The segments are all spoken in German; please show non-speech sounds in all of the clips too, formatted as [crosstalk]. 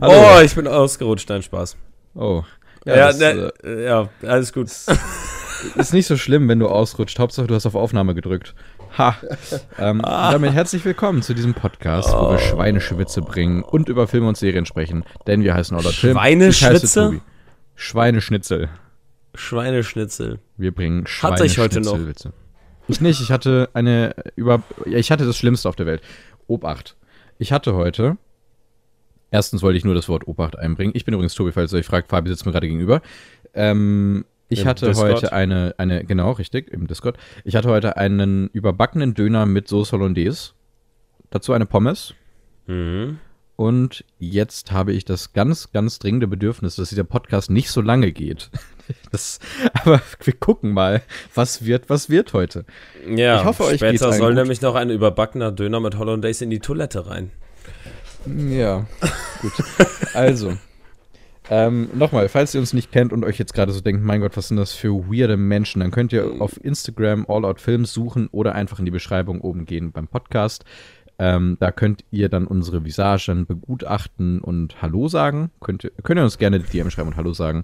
Oh, ich bin ausgerutscht, dein Spaß. Oh. Ja, Ja, ja, das, ne, äh, ja alles gut. [laughs] ist nicht so schlimm, wenn du ausrutscht. Hauptsache, du hast auf Aufnahme gedrückt. Ha. Ähm, damit herzlich willkommen zu diesem Podcast, wo wir Schweineschwitze bringen und über Filme und Serien sprechen. Denn wir heißen Order Film. Schweineschwitze? Schweineschnitzel. Schweineschnitzel. Wir bringen Hatte ich heute noch. Ich nicht, ich hatte eine über ich hatte das Schlimmste auf der Welt. Obacht. Ich hatte heute Erstens wollte ich nur das Wort Obacht einbringen. Ich bin übrigens Tobi, falls ihr euch fragt, Fabi sitzt mir gerade gegenüber. Ähm, ich Im hatte Discord. heute eine, eine, genau, richtig, im Discord. Ich hatte heute einen überbackenen Döner mit Sauce Hollandaise. Dazu eine Pommes. Mhm. Und jetzt habe ich das ganz, ganz dringende Bedürfnis, dass dieser Podcast nicht so lange geht. [laughs] Das, aber wir gucken mal, was wird, was wird heute. Ja, Ich hoffe, euch später soll gut. nämlich noch ein überbackener Döner mit Hollandaise in die Toilette rein. Ja, gut. Also, ähm, nochmal, falls ihr uns nicht kennt und euch jetzt gerade so denkt, mein Gott, was sind das für weirde Menschen, dann könnt ihr auf Instagram All Out Films suchen oder einfach in die Beschreibung oben gehen beim Podcast. Ähm, da könnt ihr dann unsere Visagen begutachten und Hallo sagen. Könnt, ihr- könnt ihr uns gerne die DM schreiben und Hallo sagen.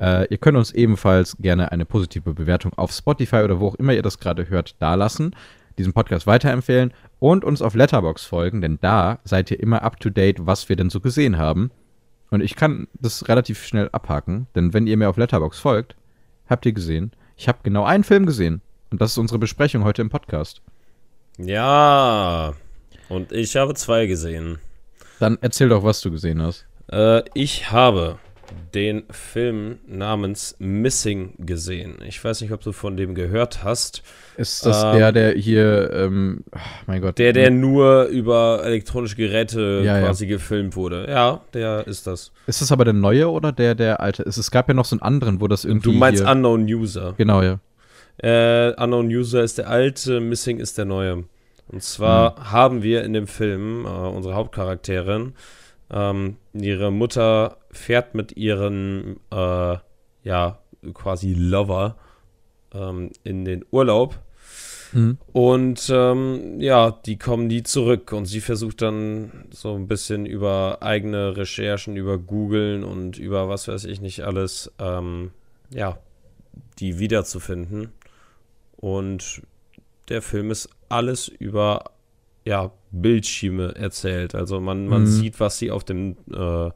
Äh, ihr könnt uns ebenfalls gerne eine positive Bewertung auf Spotify oder wo auch immer ihr das gerade hört, dalassen. Diesen Podcast weiterempfehlen und uns auf Letterbox folgen, denn da seid ihr immer up to date, was wir denn so gesehen haben. Und ich kann das relativ schnell abhaken, denn wenn ihr mir auf Letterbox folgt, habt ihr gesehen, ich habe genau einen Film gesehen. Und das ist unsere Besprechung heute im Podcast. Ja, und ich habe zwei gesehen. Dann erzähl doch, was du gesehen hast. Äh, ich habe den Film namens Missing gesehen. Ich weiß nicht, ob du von dem gehört hast. Ist das Ähm, der, der hier, ähm, ach, mein Gott. Der, der nur über elektronische Geräte Ja, ja. quasi gefilmt wurde. Ja, der ist das. Ist das aber der neue oder der, der alte? Es, es gab ja noch so einen anderen, wo das irgendwie. Du meinst Unknown User. Genau, ja. Äh, Unknown User ist der alte, Missing ist der neue. Und zwar haben wir in dem Film äh, unsere Hauptcharakterin. Ähm, ihre Mutter fährt mit ihren, äh, ja, quasi Lover ähm, in den Urlaub. Mhm. Und ähm, ja, die kommen nie zurück. Und sie versucht dann so ein bisschen über eigene Recherchen, über Googlen und über was weiß ich nicht alles, ähm, ja, die wiederzufinden. Und der Film ist alles über ja, Bildschirme erzählt. Also man, man Mhm. sieht, was sie auf dem, äh,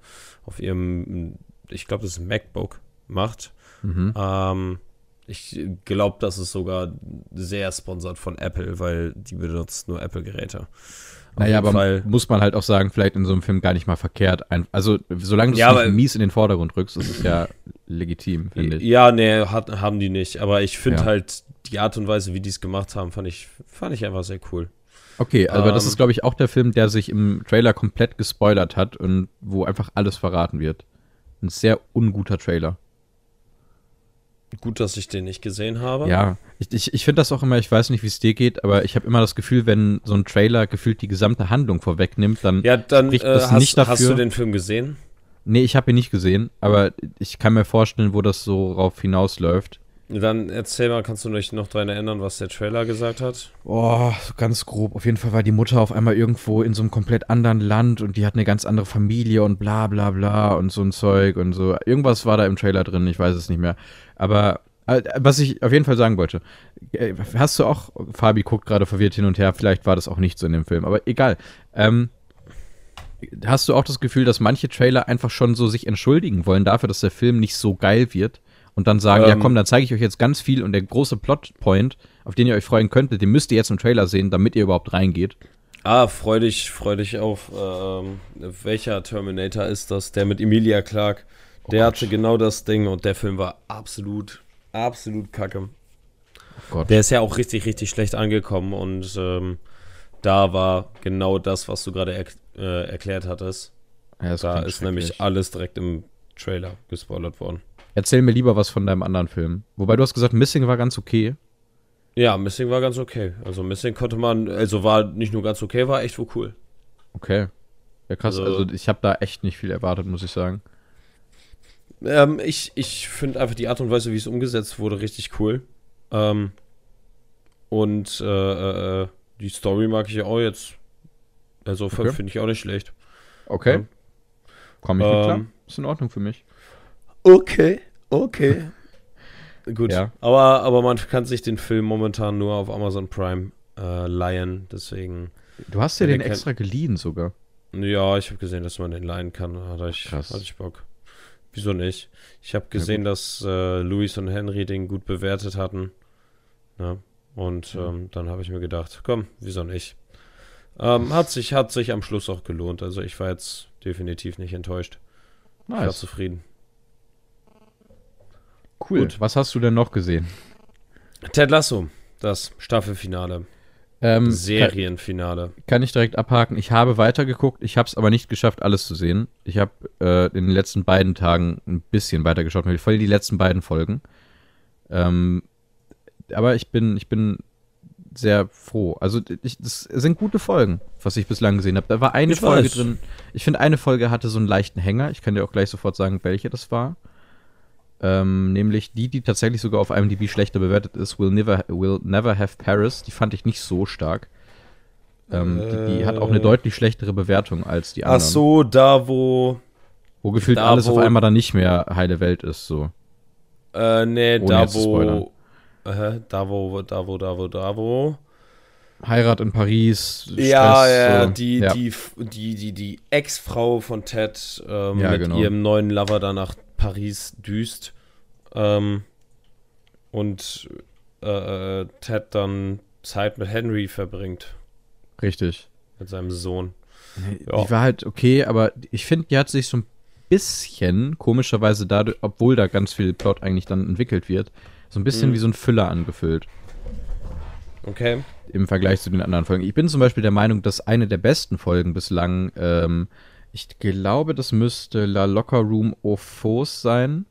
auf ihrem, ich glaube, das ist ein MacBook macht. Mhm. Ähm, ich glaube, das ist sogar sehr sponsert von Apple, weil die benutzt nur Apple-Geräte. Naja, aber Fall. muss man halt auch sagen, vielleicht in so einem Film gar nicht mal verkehrt. Also, solange du es Ja, aber- mies in den Vordergrund rückst, ist es ja legitim, finde ich. Ja, nee, hat, haben die nicht. Aber ich finde Ja. halt die Art und Weise, wie die es gemacht haben, fand ich, fand ich einfach sehr cool. Okay, aber das Ähm, ist, glaube ich, auch der Film, der sich im Trailer komplett gespoilert hat und wo einfach alles verraten wird. Ein sehr unguter Trailer. Gut, dass ich den nicht gesehen habe. Ja, ich, ich, ich finde das auch immer, ich weiß nicht, wie es dir geht, aber ich habe immer das Gefühl, wenn so ein Trailer gefühlt die gesamte Handlung vorwegnimmt, dann. Ja, dann Spricht äh, das hast, nicht dafür? hast du den Film gesehen? Nee, ich habe ihn nicht gesehen, aber ich kann mir vorstellen, wo das so rauf hinausläuft. Dann erzähl mal, kannst du dich noch daran erinnern, was der Trailer gesagt hat? Oh, ganz grob. Auf jeden Fall war die Mutter auf einmal irgendwo in so einem komplett anderen Land und die hat eine ganz andere Familie und bla bla bla und so ein Zeug und so. Irgendwas war da im Trailer drin, ich weiß es nicht mehr. Aber äh, was ich auf jeden Fall sagen wollte, äh, hast du auch, Fabi guckt gerade verwirrt hin und her, vielleicht war das auch nicht so in dem Film, aber egal. Ähm, hast du auch das Gefühl, dass manche Trailer einfach schon so sich entschuldigen wollen dafür, dass der Film nicht so geil wird? Und dann sagen, ja Ähm. komm, dann zeige ich euch jetzt ganz viel und der große Plotpoint, auf den ihr euch freuen könntet, den müsst ihr jetzt im Trailer sehen, damit ihr überhaupt reingeht. Ah, freu dich, freu dich auf. Ähm, welcher Terminator ist das? Der mit Emilia Clarke. Der Gott. hatte genau das Ding und der Film war absolut, absolut kacke. Oh Gott. Der ist ja auch richtig, richtig schlecht angekommen und ähm, da war genau das, was du gerade er äh, erklärt hattest. Ja, Da ist nämlich alles direkt im Trailer gespoilert worden. Erzähl mir lieber was von deinem anderen Film. Wobei du hast gesagt, Missing war ganz okay. Ja, Missing war ganz okay. Also Missing konnte man, also war nicht nur ganz okay, war echt wohl cool. Okay. Ja, krass. Also- Also, ich habe da echt nicht viel erwartet, muss ich sagen. Ähm, ich ich finde einfach die Art und Weise, wie es umgesetzt wurde, richtig cool. Ähm, Und äh, äh, die Story mag ich ja auch jetzt. Also Okay. finde ich auch nicht schlecht. Okay. Ja. Komm ich mit klar. Ähm, Ist in Ordnung für mich. Okay, okay. [laughs] Gut, Ja. aber, aber man kann sich den Film momentan nur auf Amazon Prime äh, leihen, deswegen, Du hast ja den extra geliehen sogar. ja, ich habe gesehen, dass man den leihen kann, hatte ich, Krass. hatte ich Bock. Wieso nicht? Ich habe gesehen, dass äh, Luis und Henry den gut bewertet hatten. Ja, und Mhm. ähm, dann habe ich mir gedacht, komm, wieso nicht? Ähm, hat, sich, hat sich am Schluss auch gelohnt, also ich war jetzt definitiv nicht enttäuscht. Ich war Nice. zufrieden. Cool. Gut. Was hast du denn noch gesehen? Ted Lasso, das Staffelfinale. Ähm, Serienfinale. Kann, kann ich direkt abhaken. Ich habe weitergeguckt. Ich habe es aber nicht geschafft, alles zu sehen. Ich habe äh, in den letzten beiden Tagen ein bisschen weitergeschaut, voll die letzten beiden Folgen. Ähm, aber ich bin, ich bin sehr froh. Also ich, das sind gute Folgen, was ich bislang gesehen habe. Da war eine Ich Folge weiß. drin. Ich finde, eine Folge hatte so einen leichten Hänger. Ich kann dir auch gleich sofort sagen, welche das war. Ähm, nämlich die, die tatsächlich sogar auf IMDb schlechter bewertet ist, Will Never, Will Never Have Paris. Die fand ich nicht so stark. Ähm, die, die hat auch eine Äh. deutlich schlechtere Bewertung als die Ach anderen. so, da wo. Wo gefühlt da, alles auf wo- einmal dann nicht mehr heile Welt ist, so. Äh, nee, Ohne da wo. Äh, da wo, da wo, da wo, da wo. Heirat in Paris, Stress, ja, ja, so. die, ja. die, die, die, die Ex-Frau von Ted ähm, Ja, mit genau. ihrem neuen Lover da nach Paris düst. Ähm, und äh, äh, Ted dann Zeit mit Henry verbringt. Richtig. Mit seinem Sohn. Ja. Die war halt okay, aber ich finde, die hat sich so ein bisschen, komischerweise dadurch, obwohl da ganz viel Plot eigentlich dann entwickelt wird, so ein bisschen Mhm. wie so ein Füller angefühlt. Okay. im Vergleich zu den anderen Folgen. Ich bin zum Beispiel der Meinung, dass eine der besten Folgen bislang, ähm, ich glaube, das müsste La Locker Room au Faux sein.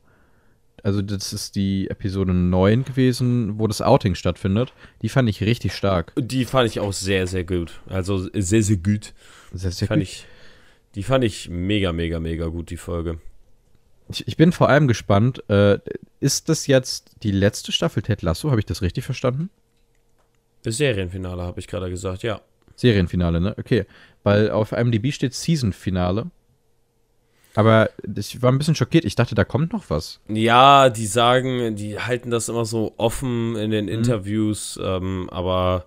Also das ist die Episode 9 gewesen, wo das Outing stattfindet. Die fand ich richtig stark. Die fand ich auch sehr, sehr gut. Also sehr, sehr gut. Sehr, sehr fand gut. ich, die fand ich mega, mega, mega gut, die Folge. Ich, ich bin vor allem gespannt, äh, ist das jetzt die letzte Staffel Ted Lasso? Habe ich das richtig verstanden? Das Serienfinale, habe ich gerade gesagt, ja. Serienfinale, ne? Okay. Weil auf IMDb steht Season-Finale. Aber ich war ein bisschen schockiert. Ich dachte, da kommt noch was. Ja, die sagen, die halten das immer so offen in Mhm. den Interviews, ähm, aber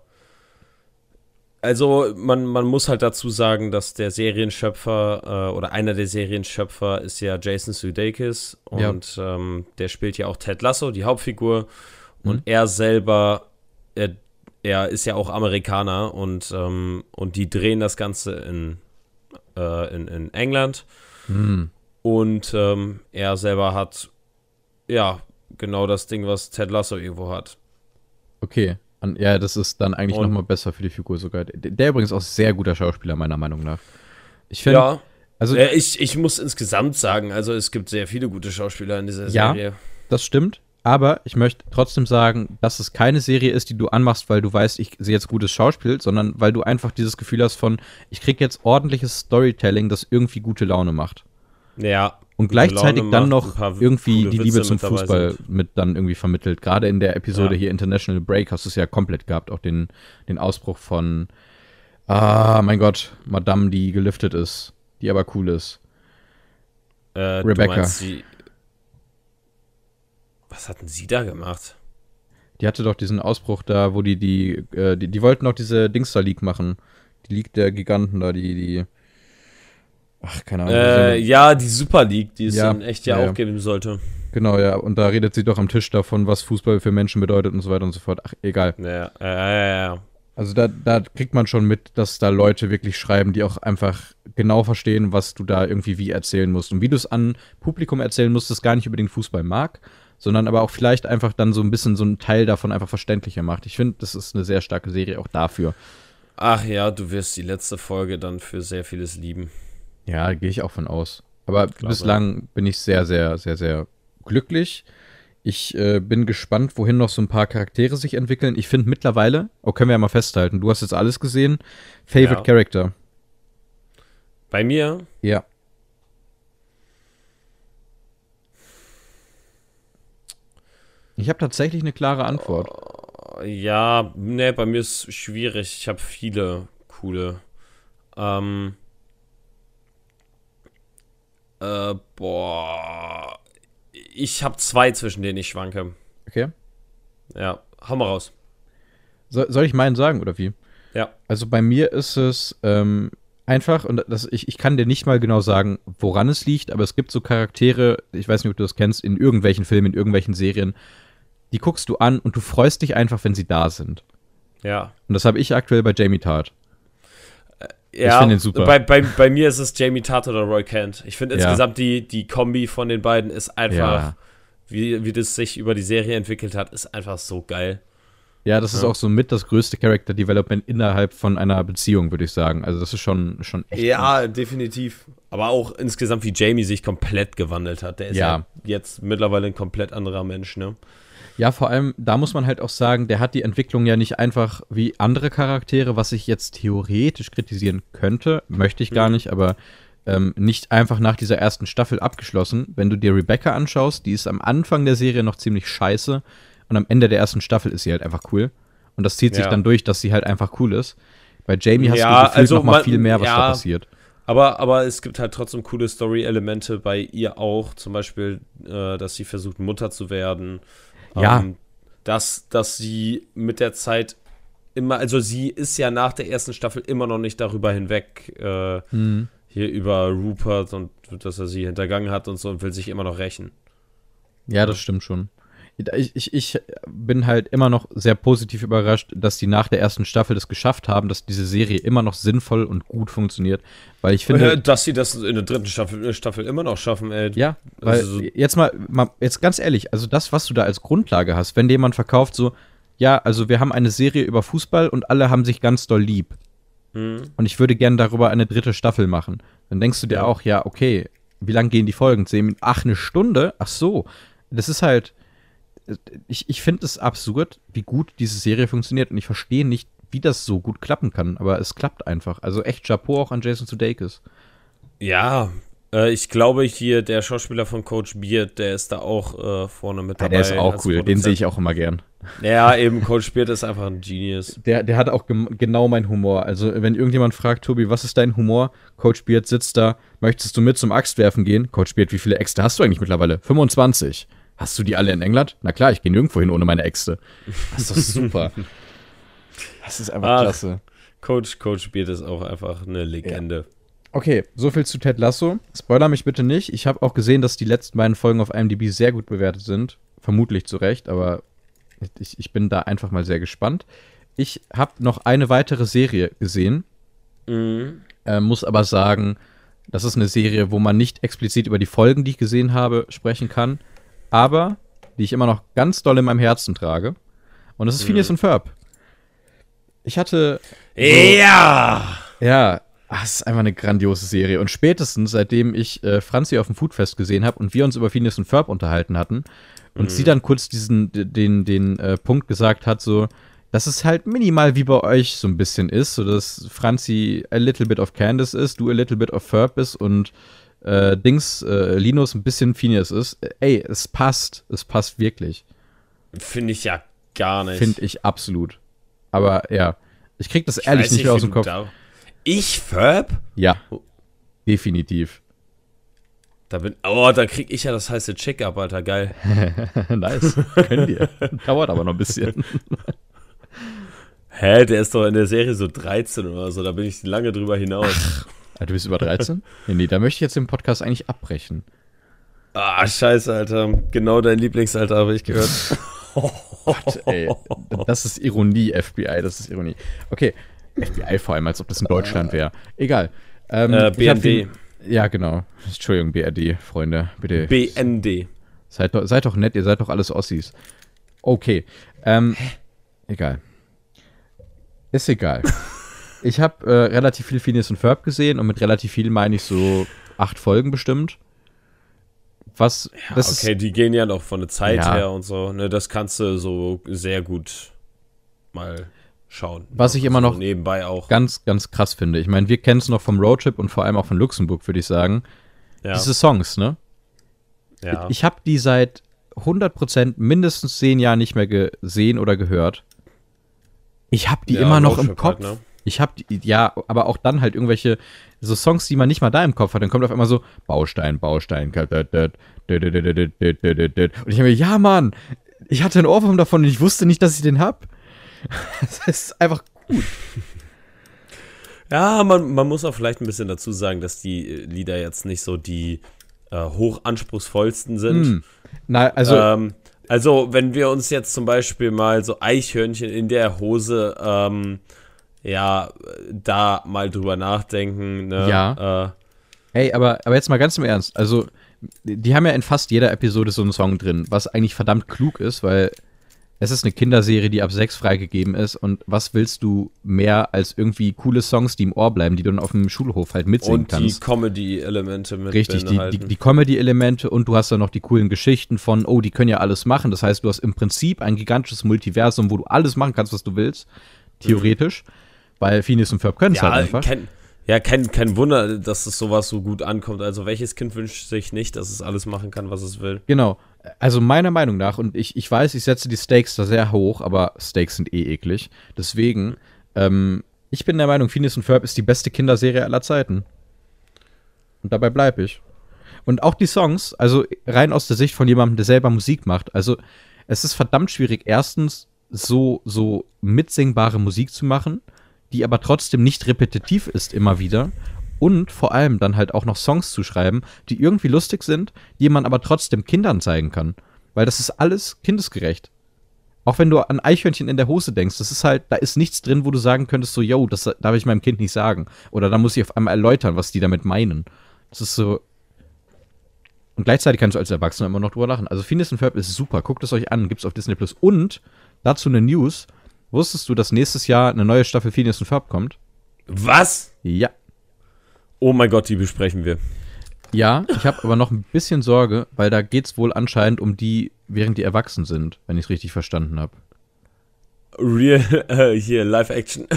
also man, man muss halt dazu sagen, dass der Serienschöpfer äh, oder einer der Serienschöpfer ist ja Jason Sudeikis Ja. und ähm, der spielt ja auch Ted Lasso, die Hauptfigur und Mhm. er selber, er, er ist ja auch Amerikaner und, ähm, und die drehen das Ganze in, äh, in, in England. Hm. Und ähm, er selber hat, ja, genau das Ding, was Ted Lasso irgendwo hat. Okay. An, ja, das ist dann eigentlich Und- nochmal besser für die Figur sogar. Der, der übrigens auch sehr guter Schauspieler, meiner Meinung nach. Ich finde, Ja, also ich, ich muss insgesamt sagen, also es gibt sehr viele gute Schauspieler in dieser Ja. Serie. das stimmt. Aber ich möchte trotzdem sagen, dass es keine Serie ist, die du anmachst, weil du weißt, ich sehe jetzt gutes Schauspiel, sondern weil du einfach dieses Gefühl hast von, ich krieg jetzt ordentliches Storytelling, das irgendwie gute Laune macht. Ja. Und gleichzeitig dann noch irgendwie die Liebe zum mit Fußball mit dann irgendwie vermittelt. Gerade in der Episode Ja. hier International Break hast du es ja komplett gehabt, auch den, den Ausbruch von, ah, mein Gott, Madame, die geliftet ist, die aber cool ist. Äh, Rebecca. Du meinst, was hatten sie da gemacht? Die hatte doch diesen Ausbruch da, wo die, die, äh, die, die wollten doch diese Dings da League machen. Die League der Giganten da, die, die, ach, keine Ahnung. Äh, ja, die Super League, die es Ja, dann echt ja, ja, auch ja. geben sollte. Genau, ja, und da redet sie doch am Tisch davon, was Fußball für Menschen bedeutet und so weiter und so fort. Ach, egal. Ja, äh, ja, ja. Also da, da kriegt man schon mit, dass da Leute wirklich schreiben, die auch einfach genau verstehen, was du da irgendwie wie erzählen musst. Und wie du es an Publikum erzählen musst, das gar nicht unbedingt Fußball mag, sondern aber auch vielleicht einfach dann so ein bisschen so einen Teil davon einfach verständlicher macht. Ich finde, das ist eine sehr starke Serie auch dafür. Ach ja, du wirst die letzte Folge dann für sehr vieles lieben. Ja, gehe ich auch von aus. Aber Glaube. bislang bin ich sehr, sehr, sehr, sehr glücklich. Ich äh, bin gespannt, wohin noch so ein paar Charaktere sich entwickeln. Ich finde mittlerweile, oh, können wir ja mal festhalten, du hast jetzt alles gesehen. Favorite Ja. Character. Bei mir, Ja. Ich habe tatsächlich eine klare Antwort. ja, ne, bei mir ist schwierig. Ich habe viele coole. Ähm, äh, boah. Ich habe zwei, zwischen denen ich schwanke. Okay. Ja, hau mal raus. So, soll ich meinen sagen oder wie? Ja. Also bei mir ist es ähm, einfach, und das, ich, ich kann dir nicht mal genau sagen, woran es liegt, aber es gibt so Charaktere, ich weiß nicht, ob du das kennst, in irgendwelchen Filmen, in irgendwelchen Serien, die guckst du an und du freust dich einfach, wenn sie da sind. Ja. Und das habe ich aktuell bei Jamie Tart. Ja, ich finde ihn super. Bei, bei, bei mir ist es Jamie Tart oder Roy Kent. Ich finde Ja. insgesamt die, die Kombi von den beiden ist einfach, Ja. wie, wie das sich über die Serie entwickelt hat, ist einfach so geil. Ja, das ist Ja. auch so mit das größte Character Development innerhalb von einer Beziehung, würde ich sagen. Also das ist schon, schon echt. Ja, definitiv. Aber auch insgesamt, wie Jamie sich komplett gewandelt hat. Der ist ja, Ja. jetzt mittlerweile ein komplett anderer Mensch, ne? Ja, vor allem, da muss man halt auch sagen, der hat die Entwicklung ja nicht einfach wie andere Charaktere, was ich jetzt theoretisch kritisieren könnte, möchte ich gar nicht, aber ähm, nicht einfach nach dieser ersten Staffel abgeschlossen. Wenn du dir Rebecca anschaust, die ist am Anfang der Serie noch ziemlich scheiße und am Ende der ersten Staffel ist sie halt einfach cool. Und das zieht sich Ja. dann durch, dass sie halt einfach cool ist. Bei Jamie hast Ja, du gefühlt also noch mal man- viel mehr, was da ja. passiert. Aber, aber es gibt halt trotzdem coole Story-Elemente bei ihr auch. Zum Beispiel, äh, dass sie versucht, Mutter zu werden. Ja. Ähm, dass, dass sie mit der Zeit immer, also sie ist ja nach der ersten Staffel immer noch nicht darüber hinweg, äh, Hm. hier über Rupert und dass er sie hintergangen hat und so und will sich immer noch rächen. Ja, das stimmt schon. Ich, ich, ich bin halt immer noch sehr positiv überrascht, dass die nach der ersten Staffel das geschafft haben, dass diese Serie immer noch sinnvoll und gut funktioniert. Weil ich finde. Äh, dass sie das in der dritten Staffel, äh, Staffel immer noch schaffen, ey. Ja, weil Also so- jetzt mal, mal, jetzt ganz ehrlich, also das, was du da als Grundlage hast, wenn dir jemand verkauft, so, ja, also wir haben eine Serie über Fußball und alle haben sich ganz doll lieb. Hm. Und ich würde gerne darüber eine dritte Staffel machen. Dann denkst du dir Ja. auch, ja, okay, wie lang gehen die Folgen? Ach, eine Stunde? Ach so. Das ist halt. Ich, ich finde es absurd, wie gut diese Serie funktioniert und ich verstehe nicht, wie das so gut klappen kann, aber es klappt einfach. Also echt Chapeau auch an Jason Sudeikis. Ja, äh, ich glaube hier, der Schauspieler von Coach Beard, der ist da auch äh, vorne mit Ja, dabei. der ist auch cool, den Produzent. sehe ich auch immer gern. Ja, eben, Coach Beard ist einfach ein Genius. Der, der hat auch genau meinen Humor. Also, wenn irgendjemand fragt, Tobi, was ist dein Humor? Coach Beard sitzt da, möchtest du mit zum Axtwerfen gehen? Coach Beard, wie viele Äxte hast du eigentlich mittlerweile? 25. Hast du die alle in England? Na klar, ich gehe nirgendwo hin ohne meine Äxte. Das ist doch super. [laughs] Das ist einfach Ach. klasse. Coach, Coach Beard ist auch einfach eine Legende. Okay, so viel zu Ted Lasso. Spoiler mich bitte nicht. Ich habe auch gesehen, dass die letzten beiden Folgen auf IMDb sehr gut bewertet sind. Vermutlich zu Recht, aber ich, ich bin da einfach mal sehr gespannt. Ich habe noch eine weitere Serie gesehen. Mhm. Äh, muss aber sagen, das ist eine Serie, wo man nicht explizit über die Folgen, die ich gesehen habe, sprechen kann, aber die ich immer noch ganz doll in meinem Herzen trage. Und das ist Phineas und Ferb. Ich hatte, Ja! ja, ach, es ist einfach eine grandiose Serie. Und spätestens, seitdem ich äh, Franzi auf dem Foodfest gesehen habe und wir uns über Phineas und Ferb unterhalten hatten und sie dann kurz diesen, d- den, den äh, Punkt gesagt hat, so, dass es halt minimal wie bei euch so ein bisschen ist, so dass Franzi a little bit of Candace ist, du a little bit of Ferb bist und äh, Dings, äh, Linus ein bisschen Phineas ist. Ey, es passt, es passt wirklich. Finde ich ja gar nicht. Finde ich absolut. Aber ja, ich krieg das Ich ehrlich nicht mehr aus dem Kopf. Da ich, Ferb? Ja, definitiv. Da bin, oh, da krieg ich ja das heiße Check-up, Alter, geil. [laughs] nice. Können wir. [laughs] Dauert aber noch ein bisschen. Hä, der ist doch in der Serie so 13 oder so, da bin ich lange drüber hinaus. Ah, du bist über 13? Nee, nee, da möchte ich jetzt den Podcast eigentlich abbrechen. Ah, scheiße, Alter. Genau dein Lieblingsalter habe ich gehört. [laughs] [laughs] Gott, ey. Das ist Ironie, FBI, das ist Ironie. Okay, FBI vor allem, als ob das in Deutschland wäre. Egal. Ähm, Äh, BND. den- Ja, genau. Entschuldigung, BRD, Freunde. Bitte. BND. Seid doch, seid doch nett, ihr seid doch alles Ossis. Okay. Ähm, egal. Ist egal. [laughs] ich habe äh, relativ viel Phineas und Ferb gesehen und mit relativ viel meine ich so acht Folgen bestimmt. Was, das okay, ist, die gehen ja noch von der Zeit Ja. her und so. Ne, das kannst du so sehr gut mal schauen. Was ich immer so noch nebenbei auch. ganz, ganz krass finde. Ich meine, wir kennen es noch vom Roadtrip und vor allem auch von Luxemburg, würde ich sagen. Ja, Diese Songs, ne? ja. Ich habe die seit 100% mindestens zehn Jahren nicht mehr gesehen oder gehört. Ich habe die ja, immer noch im Kopf. Halt, ne? Ich habe ja, aber auch dann halt irgendwelche so Songs, die man nicht mal da im Kopf hat. Dann kommt auf einmal so Baustein, Baustein. Und ich habe mir, ja, Mann, ich hatte einen Ohrwurm davon und ich wusste nicht, dass ich den hab. [laughs] Das ist einfach gut. Ja, man, man muss auch vielleicht ein bisschen dazu sagen, dass die Lieder jetzt nicht so die äh, hochanspruchsvollsten sind. Mm. Na, also. Ähm, also, wenn wir uns jetzt zum Beispiel mal so Eichhörnchen in der Hose, ähm, ja, da mal drüber nachdenken. Ne? Ja. Äh, hey, aber, aber jetzt mal ganz im Ernst. Also, die haben ja in fast jeder Episode so einen Song drin, was eigentlich verdammt klug ist, weil es ist eine Kinderserie, die ab sechs freigegeben ist. Und was willst du mehr als irgendwie coole Songs, die im Ohr bleiben, die du dann auf dem Schulhof halt mitsingen kannst? Und die Comedy-Elemente mit Richtig, die, die, die Comedy-Elemente und du hast dann noch die coolen Geschichten von, oh, die können ja alles machen. Das heißt, du hast im Prinzip ein gigantisches Multiversum, wo du alles machen kannst, was du willst. Theoretisch. Mhm. Weil Phineas und Ferb können es ja, halt einfach. Kein, ja, kein, kein Wunder, dass es sowas so gut ankommt. Also welches Kind wünscht sich nicht, dass es alles machen kann, was es will? Genau also meiner Meinung nach, und ich, ich weiß, ich setze die Stakes da sehr hoch, aber Stakes sind eh eklig. Deswegen, ähm, ich bin der Meinung, Phineas und Ferb ist die beste Kinderserie aller Zeiten. Und dabei bleibe ich. Und auch die Songs, also rein aus der Sicht von jemandem, der selber Musik macht. Also, es ist verdammt schwierig, erstens so, so mitsingbare Musik zu machen, die aber trotzdem nicht repetitiv ist immer wieder und vor allem dann halt auch noch Songs zu schreiben, die irgendwie lustig sind, die man aber trotzdem Kindern zeigen kann. Weil das ist alles kindesgerecht. Auch wenn du an Eichhörnchen in der Hose denkst, das ist halt, da ist nichts drin, wo du sagen könntest, so, yo, das darf ich meinem Kind nicht sagen. Oder da muss ich auf einmal erläutern, was die damit meinen. Das ist so. Und gleichzeitig kannst du als Erwachsener immer noch drüber lachen. Also Phineas und Ferb ist super, guckt es euch an, gibt's auf Disney Plus. Und dazu eine News. Wusstest du, dass nächstes Jahr eine neue Staffel Phineas und Ferb kommt? Was? Ja. Oh mein Gott, die besprechen wir. Ja, ich habe aber noch ein bisschen Sorge, weil da geht es wohl anscheinend um die, während die erwachsen sind, wenn ich es richtig verstanden habe. Real, [laughs] äh, hier, Live-Action.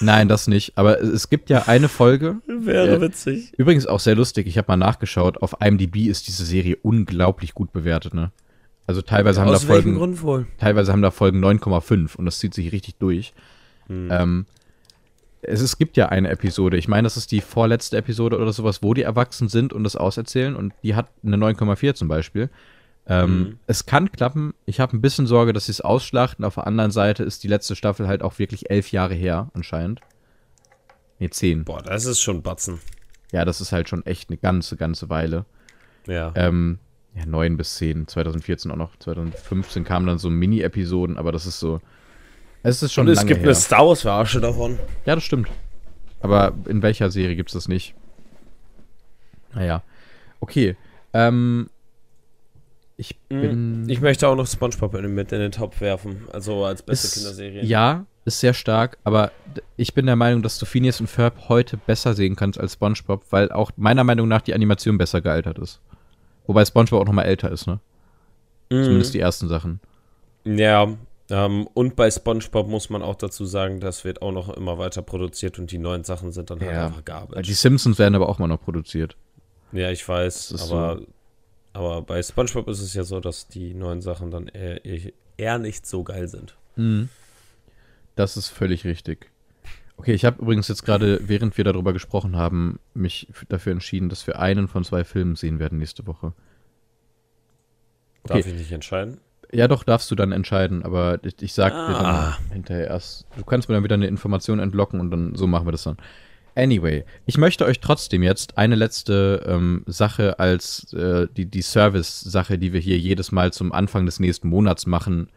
Nein, das nicht. Aber es gibt ja eine Folge. Wäre äh, witzig. Übrigens auch sehr lustig. Ich habe mal nachgeschaut. Auf IMDb ist diese Serie unglaublich gut bewertet, ne? Also teilweise haben Aus da Folgen. Grund wohl? Teilweise haben da Folgen 9,5 und das zieht sich richtig durch. Hm. Ähm, es, es gibt ja eine Episode, ich meine, das ist die vorletzte Episode oder sowas, wo die erwachsen sind und das auserzählen und die hat eine 9,4 zum Beispiel. Ähm, mhm. Es kann klappen. Ich habe ein bisschen Sorge, dass sie es ausschlachten. Auf der anderen Seite ist die letzte Staffel halt auch wirklich elf Jahre her, anscheinend. Ne, zehn. Boah, das ist schon Batzen. Ja, das ist halt schon echt eine ganze, ganze Weile. Ja. Ähm, ja, neun bis zehn. 2014 auch noch. 2015 kamen dann so Mini-Episoden, aber das ist so. Es ist schon Und es gibt her. eine Star Wars-Verarsche davon. Ja, das stimmt. Aber in welcher Serie gibt es das nicht? Naja. Okay. Ähm, ich hm, bin. Ich möchte auch noch SpongeBob mit in den Topf werfen. Also als beste ist, Kinderserie. Ja, ist sehr stark. Aber ich bin der Meinung, dass du Phineas und Ferb heute besser sehen kannst als SpongeBob, weil auch meiner Meinung nach die Animation besser gealtert ist. Wobei SpongeBob auch noch mal älter ist, ne? Mhm. Zumindest die ersten Sachen. Ja, ähm, und bei SpongeBob muss man auch dazu sagen, das wird auch noch immer weiter produziert und die neuen Sachen sind dann halt ja. einfach garbage. Die Simpsons werden aber auch mal noch produziert. Ja, ich weiß, aber, so. aber bei SpongeBob ist es ja so, dass die neuen Sachen dann eher, eher nicht so geil sind. Mhm. Das ist völlig richtig. Okay, ich habe übrigens jetzt gerade, während wir darüber gesprochen haben, mich dafür entschieden, dass wir einen von zwei Filmen sehen werden nächste Woche. Okay. Darf ich nicht entscheiden? Ja, doch, darfst du dann entscheiden, aber ich, ich sag ah. dir dann ah. hinterher erst. Du kannst mir dann wieder eine Information entlocken und dann so machen wir das dann. Anyway, ich möchte euch trotzdem jetzt eine letzte ähm, Sache als äh, die, die Service-Sache, die wir hier jedes Mal zum Anfang des nächsten Monats machen,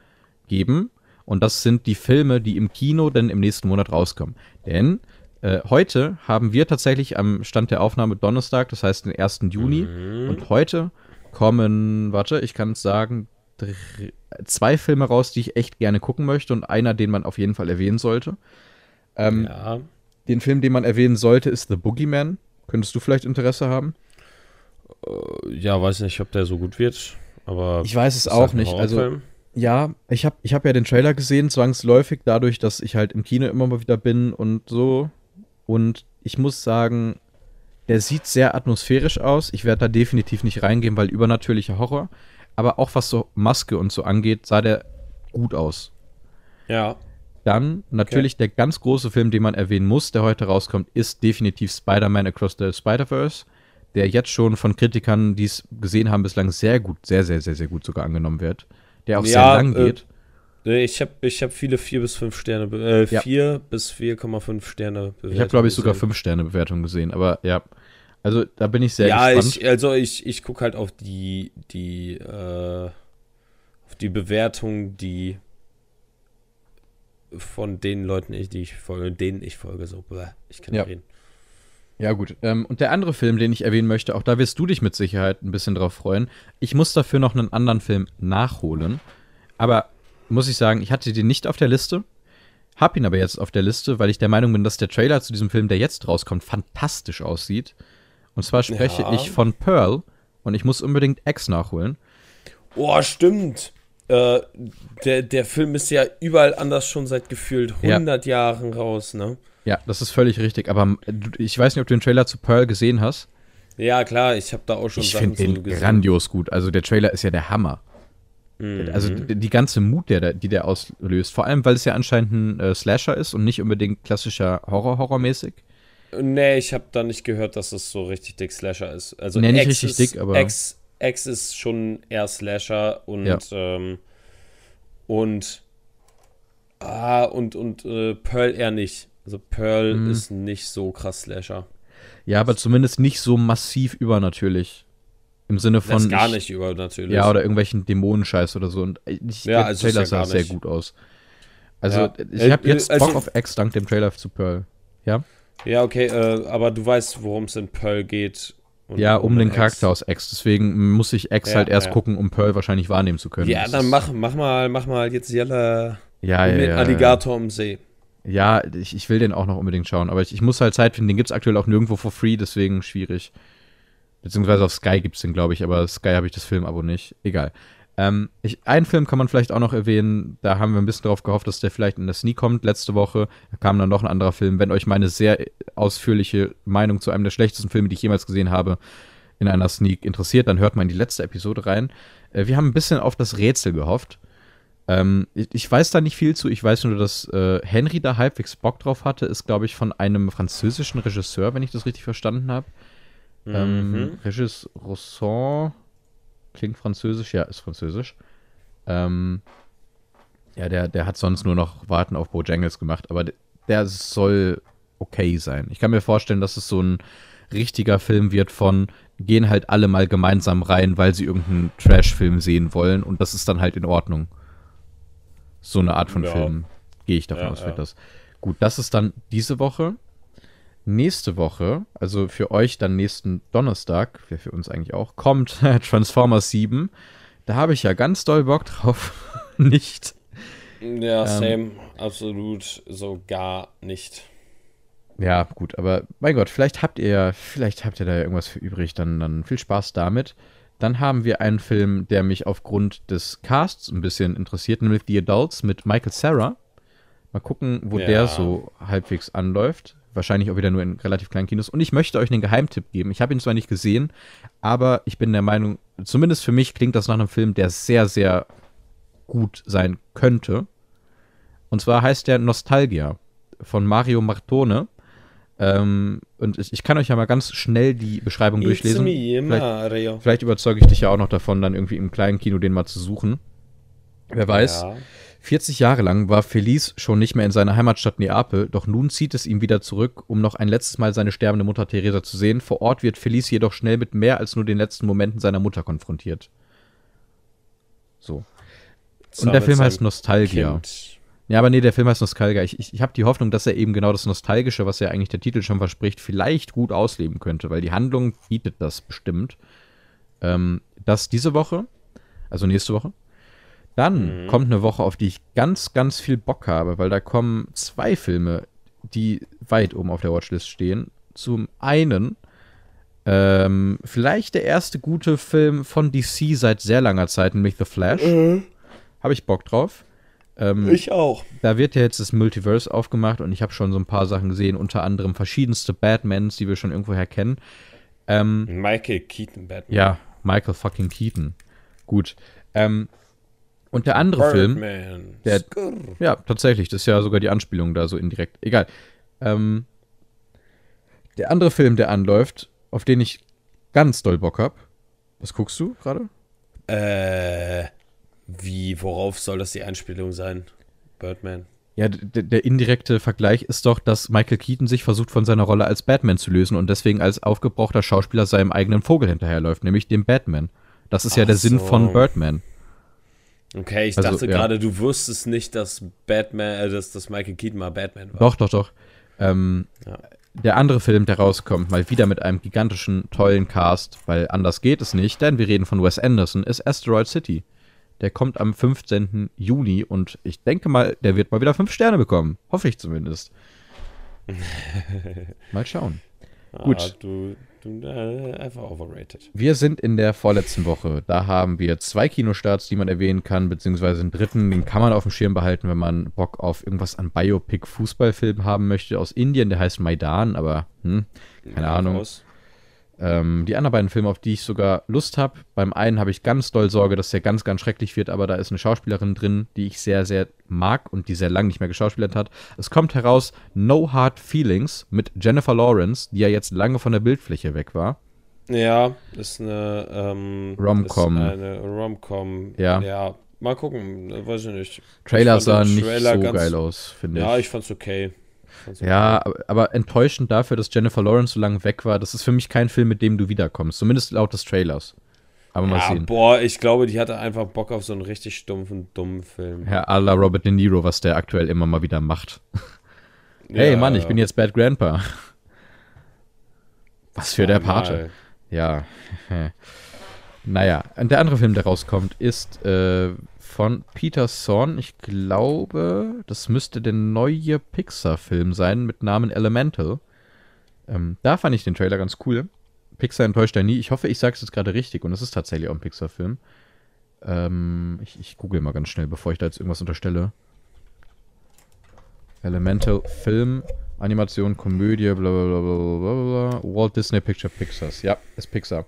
geben. Und das sind die Filme, die im Kino dann im nächsten Monat rauskommen. Denn äh, heute haben wir tatsächlich am Stand der Aufnahme Donnerstag, das heißt den 1. Juni. Mhm. Und heute kommen, warte, ich kann es sagen, zwei Filme raus, die ich echt gerne gucken möchte und einer, den man auf jeden Fall erwähnen sollte. Ähm, ja. Den Film, den man erwähnen sollte, ist The Boogeyman. Könntest du vielleicht Interesse haben? Äh, ja, weiß nicht, ob der so gut wird, aber. Ich weiß es auch nicht. Also, ja, ich habe ich hab ja den Trailer gesehen, zwangsläufig, dadurch, dass ich halt im Kino immer mal wieder bin und so. Und ich muss sagen, der sieht sehr atmosphärisch aus. Ich werde da definitiv nicht reingehen, weil übernatürlicher Horror aber auch was so Maske und so angeht, sah der gut aus. Ja. Dann natürlich okay. der ganz große Film, den man erwähnen muss, der heute rauskommt, ist definitiv Spider-Man Across the Spider-Verse, der jetzt schon von Kritikern, die es gesehen haben, bislang sehr gut, sehr, sehr, sehr, sehr gut sogar angenommen wird. Der auch ja, sehr lang äh, geht. Ich habe ich hab viele 4 bis 5 Sterne, äh, 4 ja. bis 4,5 Sterne Bewertungen. Ich habe, glaube ich, sogar 5 Sterne Bewertungen gesehen, aber ja. Also da bin ich sehr ja, gespannt. Ja, also ich, ich gucke halt auf die, die, äh, auf die Bewertung, die von den Leuten, die ich folge, denen ich folge, so, ich kann ja. reden. Ja, gut. Ähm, und der andere Film, den ich erwähnen möchte, auch da wirst du dich mit Sicherheit ein bisschen drauf freuen. Ich muss dafür noch einen anderen Film nachholen. Aber muss ich sagen, ich hatte den nicht auf der Liste. Hab ihn aber jetzt auf der Liste, weil ich der Meinung bin, dass der Trailer zu diesem Film, der jetzt rauskommt, fantastisch aussieht. Und zwar spreche ja. ich von Pearl und ich muss unbedingt X nachholen. Oh, stimmt. Äh, der, der Film ist ja überall anders schon seit gefühlt 100 ja. Jahren raus, ne? Ja, das ist völlig richtig. Aber ich weiß nicht, ob du den Trailer zu Pearl gesehen hast. Ja, klar, ich habe da auch schon ich Sachen zu den gesehen. grandios gut. Also der Trailer ist ja der Hammer. Mhm. Also die ganze Mut, der, die der auslöst. Vor allem, weil es ja anscheinend ein äh, Slasher ist und nicht unbedingt klassischer Horror-Horror-mäßig. Nee, ich habe da nicht gehört, dass es so richtig dick Slasher ist. Also nee, nicht X richtig ist, dick, aber. X, X ist schon eher Slasher und ja. ähm, und ah, und, und äh, Pearl eher nicht. Also Pearl mhm. ist nicht so krass Slasher. Ja, aber zumindest nicht so massiv übernatürlich. Im Sinne von. Das ist gar ich, nicht übernatürlich. Ja, oder irgendwelchen Dämonenscheiß oder so. Und ich, ja, also der Trailer sah sehr gut aus. Also, ja. ich habe jetzt also, Bock auf X dank dem Trailer zu Pearl. Ja? Ja, okay, äh, aber du weißt, worum es in Pearl geht. ja, um, den Charakter aus X. Deswegen muss ich X ja, halt erst ja. gucken, um Pearl wahrscheinlich wahrnehmen zu können. Ja, das dann mach, mach mal, mach mal jetzt Jelle ja, ja, den Alligator im See. Ja, ich, ich will den auch noch unbedingt schauen, aber ich, ich muss halt Zeit finden. Den gibt es aktuell auch nirgendwo for free, deswegen schwierig. Beziehungsweise auf Sky gibt es den, glaube ich, aber Sky habe ich das Filmabo nicht. Egal. Ähm, ich, einen Film kann man vielleicht auch noch erwähnen, da haben wir ein bisschen darauf gehofft, dass der vielleicht in der Sneak kommt. Letzte Woche kam dann noch ein anderer Film. Wenn euch meine sehr ausführliche Meinung zu einem der schlechtesten Filme, die ich jemals gesehen habe, in einer Sneak interessiert, dann hört mal in die letzte Episode rein. Äh, wir haben ein bisschen auf das Rätsel gehofft. Ähm, ich, ich, weiß da nicht viel zu. Ich weiß nur, dass äh, Henry da halbwegs Bock drauf hatte. Ist, glaube ich, von einem französischen Regisseur, wenn ich das richtig verstanden habe. Ähm, mhm. Ähm, Regis Rosson. Klingt französisch, ja, ist französisch. Ähm, ja, der, der hat sonst nur noch Warten auf Bojangles gemacht, aber der soll okay sein. Ich kann mir vorstellen, dass es so ein richtiger Film wird von gehen halt alle mal gemeinsam rein, weil sie irgendeinen Trash-Film sehen wollen und das ist dann halt in Ordnung. So eine Art von ja. Film gehe ich davon ja, aus, wird ja. das. Gut, das ist dann diese Woche nächste Woche, also für euch dann nächsten Donnerstag, wäre für uns eigentlich auch, kommt [laughs] Transformers 7. Da habe ich ja ganz doll Bock drauf. [laughs] nicht. Ja, ähm, same. Absolut so gar nicht. Ja, gut, aber mein Gott, vielleicht habt ihr, vielleicht habt ihr da irgendwas für übrig, dann, dann viel Spaß damit. Dann haben wir einen Film, der mich aufgrund des Casts ein bisschen interessiert, nämlich The Adults mit Michael Sarah. Mal gucken, wo ja. der so halbwegs anläuft. Wahrscheinlich auch wieder nur in relativ kleinen Kinos. Und ich möchte euch einen Geheimtipp geben. Ich habe ihn zwar nicht gesehen, aber ich bin der Meinung, zumindest für mich klingt das nach einem Film, der sehr, sehr gut sein könnte. Und zwar heißt der Nostalgia von Mario Martone. Ähm, und ich, ich, kann euch ja mal ganz schnell die Beschreibung It's durchlesen. Me, vielleicht, vielleicht überzeuge ich dich ja auch noch davon, dann irgendwie im kleinen Kino den mal zu suchen. Wer weiß. Ja. 40 Jahre lang war Felice schon nicht mehr in seiner Heimatstadt Neapel, doch nun zieht es ihn wieder zurück, um noch ein letztes Mal seine sterbende Mutter Teresa zu sehen. Vor Ort wird Felice jedoch schnell mit mehr als nur den letzten Momenten seiner Mutter konfrontiert. So. Und der Film heißt Nostalgia. Kind. Ja, aber nee, der Film heißt Nostalgia. Ich, ich, ich habe die Hoffnung, dass er eben genau das Nostalgische, was ja eigentlich der Titel schon verspricht, vielleicht gut ausleben könnte, weil die Handlung bietet das bestimmt. Ähm, das diese Woche, also nächste Woche. Dann mhm. kommt eine Woche, auf die ich ganz, ganz viel Bock habe, weil da kommen zwei Filme, die weit oben auf der Watchlist stehen. Zum einen ähm, vielleicht der erste gute Film von DC seit sehr langer Zeit, nämlich The Flash. Mhm. Habe ich Bock drauf. Ähm, ich auch. Da wird ja jetzt das Multiverse aufgemacht und ich habe schon so ein paar Sachen gesehen, unter anderem verschiedenste Batmans, die wir schon irgendwoher kennen. Ähm, Michael Keaton Batman. Ja, Michael fucking Keaton. Gut. Ähm, Und der andere Film, Birdman. der- Skrrr. ja, tatsächlich, das ist ja sogar die Anspielung da so indirekt. Egal. Ähm, der andere Film, der anläuft, auf den ich ganz doll Bock hab. Was guckst du gerade? Äh, wie, worauf soll das die Einspielung sein? Birdman. Ja, der indirekte Vergleich ist doch, dass Michael Keaton sich versucht, von seiner Rolle als Batman zu lösen und deswegen als aufgebrauchter Schauspieler seinem eigenen Vogel hinterherläuft, nämlich dem Batman. Das ist ja Ach der Sinn so. von Birdman. Okay, ich Also, dachte ja. gerade, du wusstest nicht, dass Batman, äh, dass, dass Michael Keaton mal Batman war. Doch, doch, doch. Ähm, Ja. Der andere Film, der rauskommt, mal wieder mit einem gigantischen, tollen Cast, weil anders geht es nicht, denn wir reden von Wes Anderson, ist Asteroid City. Der kommt am 15. Juni und ich denke mal, der wird mal wieder fünf Sterne bekommen. Hoffe ich zumindest. [laughs] mal schauen. gut. Ah, du, du äh, einfach overrated. Wir sind in der vorletzten Woche. Da haben wir zwei Kinostarts, die man erwähnen kann, beziehungsweise einen dritten, den kann man auf dem Schirm behalten, wenn man Bock auf irgendwas an Biopic-Fußballfilm haben möchte aus Indien. Der heißt Maidan, aber hm, keine Ja, Ahnung. raus. Ähm, die anderen beiden Filme, auf die ich sogar Lust habe, beim einen habe ich ganz doll Sorge, dass der ganz, ganz schrecklich wird, aber da ist eine Schauspielerin drin, die ich sehr, sehr mag und die sehr lange nicht mehr geschauspielert hat. Es kommt heraus No Hard Feelings mit Jennifer Lawrence, die ja jetzt lange von der Bildfläche weg war. Ja, ist eine ähm, Rom-Com. Eine Rom-Com. Ja. Ja, mal gucken, weiß ich nicht. Trailer Ich sah nicht Trailer so geil aus, finde Ja, ich. ich fand's okay. Ja, aber, aber enttäuschend dafür, dass Jennifer Lawrence so lange weg war. Das ist für mich kein Film, mit dem du wiederkommst. Zumindest laut des Trailers. Aber mal Ja, sehen. boah, ich glaube, die hatte einfach Bock auf so einen richtig stumpfen, dummen Film. Herr à la Robert De Niro, was der aktuell immer mal wieder macht. [laughs] Hey Ja, Mann, ich bin jetzt Bad Grandpa. [laughs] Was für der Pate. Ja. [laughs] naja, und der andere Film, der rauskommt, ist äh, von Peter Zorn. Ich glaube, das müsste der neue Pixar-Film sein mit Namen Elemental. Ähm, da fand ich den Trailer ganz cool. Pixar enttäuscht ja nie. Ich hoffe, ich sage es jetzt gerade richtig und es ist tatsächlich auch ein Pixar-Film. Ähm, ich, ich google mal ganz schnell, bevor ich da jetzt irgendwas unterstelle. Elemental Film, Animation, Komödie, bla bla bla bla bla. Walt Disney Picture Pixars. Ja, ist Pixar.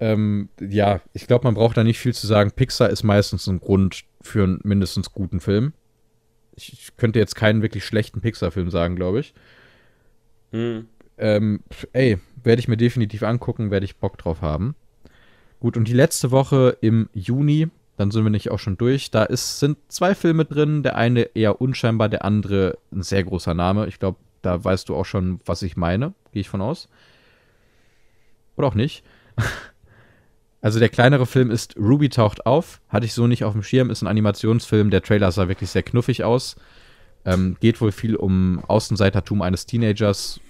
Ähm, ja, ich glaube, man braucht da nicht viel zu sagen. Pixar ist meistens ein Grund für einen mindestens guten Film. Ich, ich könnte jetzt keinen wirklich schlechten Pixar-Film sagen, glaube ich. Hm. Ähm, ey, werde ich mir definitiv angucken, werde ich Bock drauf haben. Gut, und die letzte Woche im Juni, dann sind wir nicht auch schon durch. Da ist, sind zwei Filme drin, der eine eher unscheinbar, der andere ein sehr großer Name. Ich glaube, da weißt du auch schon, was ich meine, gehe ich von aus. Oder auch nicht. [laughs] Also der kleinere Film ist Ruby taucht auf, hatte ich so nicht auf dem Schirm, ist ein Animationsfilm, der Trailer sah wirklich sehr knuffig aus. Ähm, geht wohl viel um Außenseitertum eines Teenagers.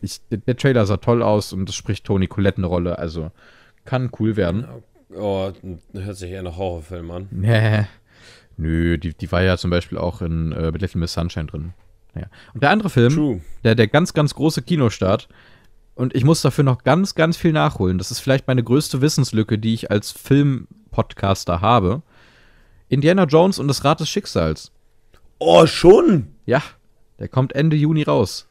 Ich, der, Trailer sah toll aus und es spricht Toni Collette eine Rolle, also kann cool werden. Oh, hört sich eher nach Horrorfilm an. [laughs] Nee. Nö, die, die war ja zum Beispiel auch in äh, mit Little Miss Sunshine drin. Ja. Und der andere Film, True. der, der ganz, ganz große Kinostart, und ich muss dafür noch ganz, ganz viel nachholen. Das ist vielleicht meine größte Wissenslücke, die ich als Filmpodcaster habe. Indiana Jones und das Rad des Schicksals. Oh, schon! Ja, der kommt Ende Juni raus.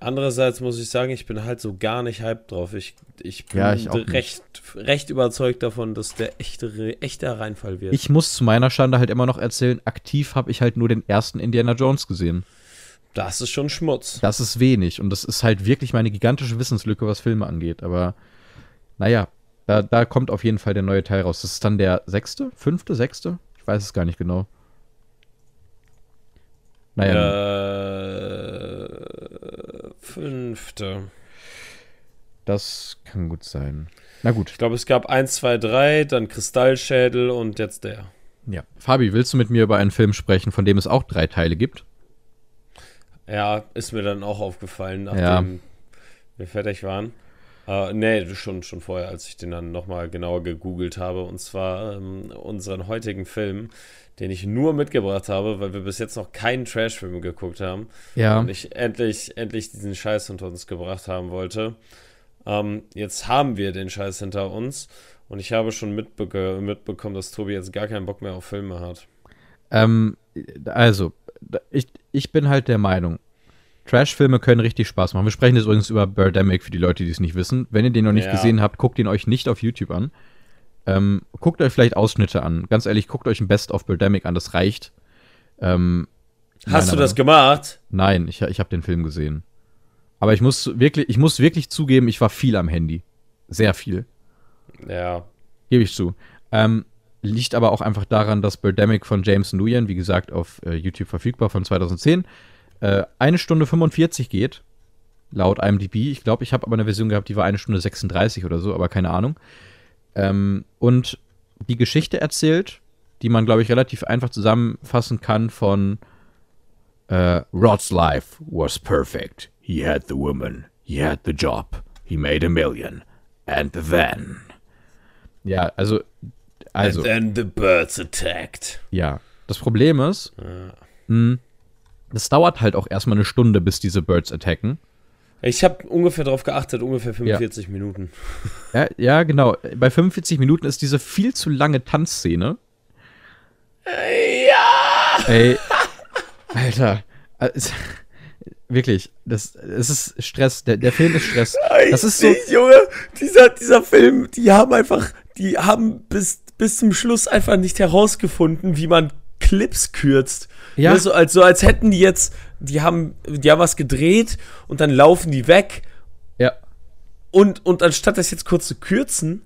Andererseits muss ich sagen, ich bin halt so gar nicht hyped drauf. Ich, ich bin Ja, ich nicht. recht, recht überzeugt davon, dass der echte, echter Reinfall wird. Ich muss zu meiner Schande halt immer noch erzählen, aktiv habe ich halt nur den ersten Indiana Jones gesehen. Das ist schon Schmutz. Das ist wenig und das ist halt wirklich meine gigantische Wissenslücke, was Filme angeht. Aber naja, da, da kommt auf jeden Fall der neue Teil raus. Das ist dann der sechste, fünfte, sechste? Ich weiß es gar nicht genau. Naja, Äh, fünfte. das kann gut sein. Na gut, Ich glaube, es gab 1, 2, 3, dann Kristallschädel und jetzt der. ja. Fabi, willst du mit mir über einen Film sprechen, von dem es auch drei Teile gibt? Ja, ist mir dann auch aufgefallen, nachdem Ja. wir fertig waren. Äh, nee, schon, schon vorher, als ich den dann nochmal genauer gegoogelt habe. Und zwar ähm, unseren heutigen Film, den ich nur mitgebracht habe, weil wir bis jetzt noch keinen Trashfilm geguckt haben. Ja. Und ich endlich, endlich diesen Scheiß hinter uns gebracht haben wollte. Ähm, jetzt haben wir den Scheiß hinter uns. Und ich habe schon mitbeke mitbekommen, dass Tobi jetzt gar keinen Bock mehr auf Filme hat. Ähm, also, ich, ich bin halt der Meinung, Trash-Filme können richtig Spaß machen. Wir sprechen jetzt übrigens über Birdemic für die Leute, die es nicht wissen. Wenn ihr den noch nicht Ja. gesehen habt, guckt ihn euch nicht auf YouTube an. Ähm, guckt euch vielleicht Ausschnitte an. Ganz ehrlich, guckt euch ein Best of Birdemic an, das reicht. Ähm, Hast du das gemacht? Nein, ich, ich habe den Film gesehen. Aber ich muss wirklich, ich muss wirklich zugeben, ich war viel am Handy. Sehr viel. Ja. Gebe ich zu. Ähm, liegt aber auch einfach daran, dass Birdemic von James Nguyen, wie gesagt, auf äh, YouTube verfügbar von 2010, äh, eine Stunde 45 geht. Laut IMDb. Ich glaube, ich habe aber eine Version gehabt, die war eine Stunde 36 oder so, aber keine Ahnung. Ähm, und die Geschichte erzählt, die man, glaube ich, relativ einfach zusammenfassen kann von äh, Rod's life was perfect. He had the woman, he had the job, he made a million. And then. Ja, also. Also, And then the birds attacked. ja. Das Problem ist, mh, das dauert halt auch erstmal eine Stunde, bis diese Birds attacken. Ich habe ungefähr darauf geachtet, ungefähr 45 Minuten. Ja, ja, genau. Bei 45 Minuten ist diese viel zu lange Tanzszene. Ja! Ey, Alter. es- Wirklich, das, es ist Stress. Der, der Film ist Stress. Das ist so. Junge, dieser, dieser Film, die haben einfach, die haben bis, bis zum Schluss einfach nicht herausgefunden, wie man Clips kürzt. Ja. Ne, So, als, so als hätten die jetzt, die haben, die haben was gedreht und dann laufen die weg Ja, und, und anstatt das jetzt kurz zu kürzen,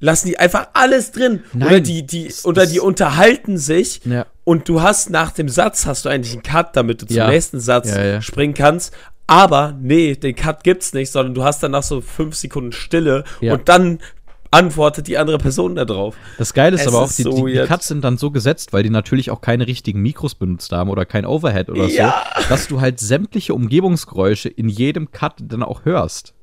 lassen die einfach alles drin. Nein, oder die, die, oder die unterhalten sich Ja. und du hast nach dem Satz hast du eigentlich einen Cut, damit du zum Ja. nächsten Satz Ja, springen kannst. Aber nee, den Cut gibt's nicht, sondern du hast danach so fünf Sekunden Stille und dann antwortet die andere Person da drauf. Das Geile ist Es aber auch, ist die, so die, die. Cuts sind dann so gesetzt, weil die natürlich auch keine richtigen Mikros benutzt haben oder kein Overhead oder Ja. so, dass du halt sämtliche Umgebungsgeräusche in jedem Cut dann auch hörst.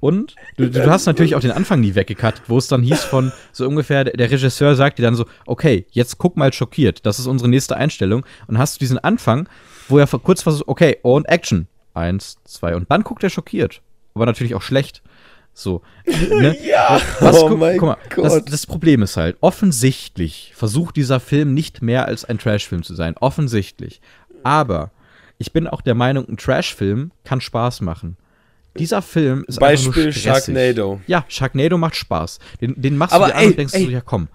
Und du, du hast natürlich auch den Anfang nie weggecuttet, wo es dann hieß von so ungefähr, der, Regisseur sagt dir dann so, okay, jetzt guck mal schockiert, das ist unsere nächste Einstellung. Und dann hast du diesen Anfang, wo er kurz versucht, okay, und Action. Eins, zwei. Und dann guckt er schockiert. Aber natürlich auch schlecht. So. [laughs] Ne? Ja. Was, oh guck, mein guck mal, das, Gott. das Problem ist halt, offensichtlich versucht dieser Film nicht mehr als ein Trashfilm zu sein. Offensichtlich. Aber ich bin auch der Meinung, ein Trashfilm kann Spaß machen. Dieser Film ist einfach Beispiel nur stressig. Sharknado. Ja, Sharknado macht Spaß. Den, den machst Aber du dir an ey, und denkst ey. so, ja komm.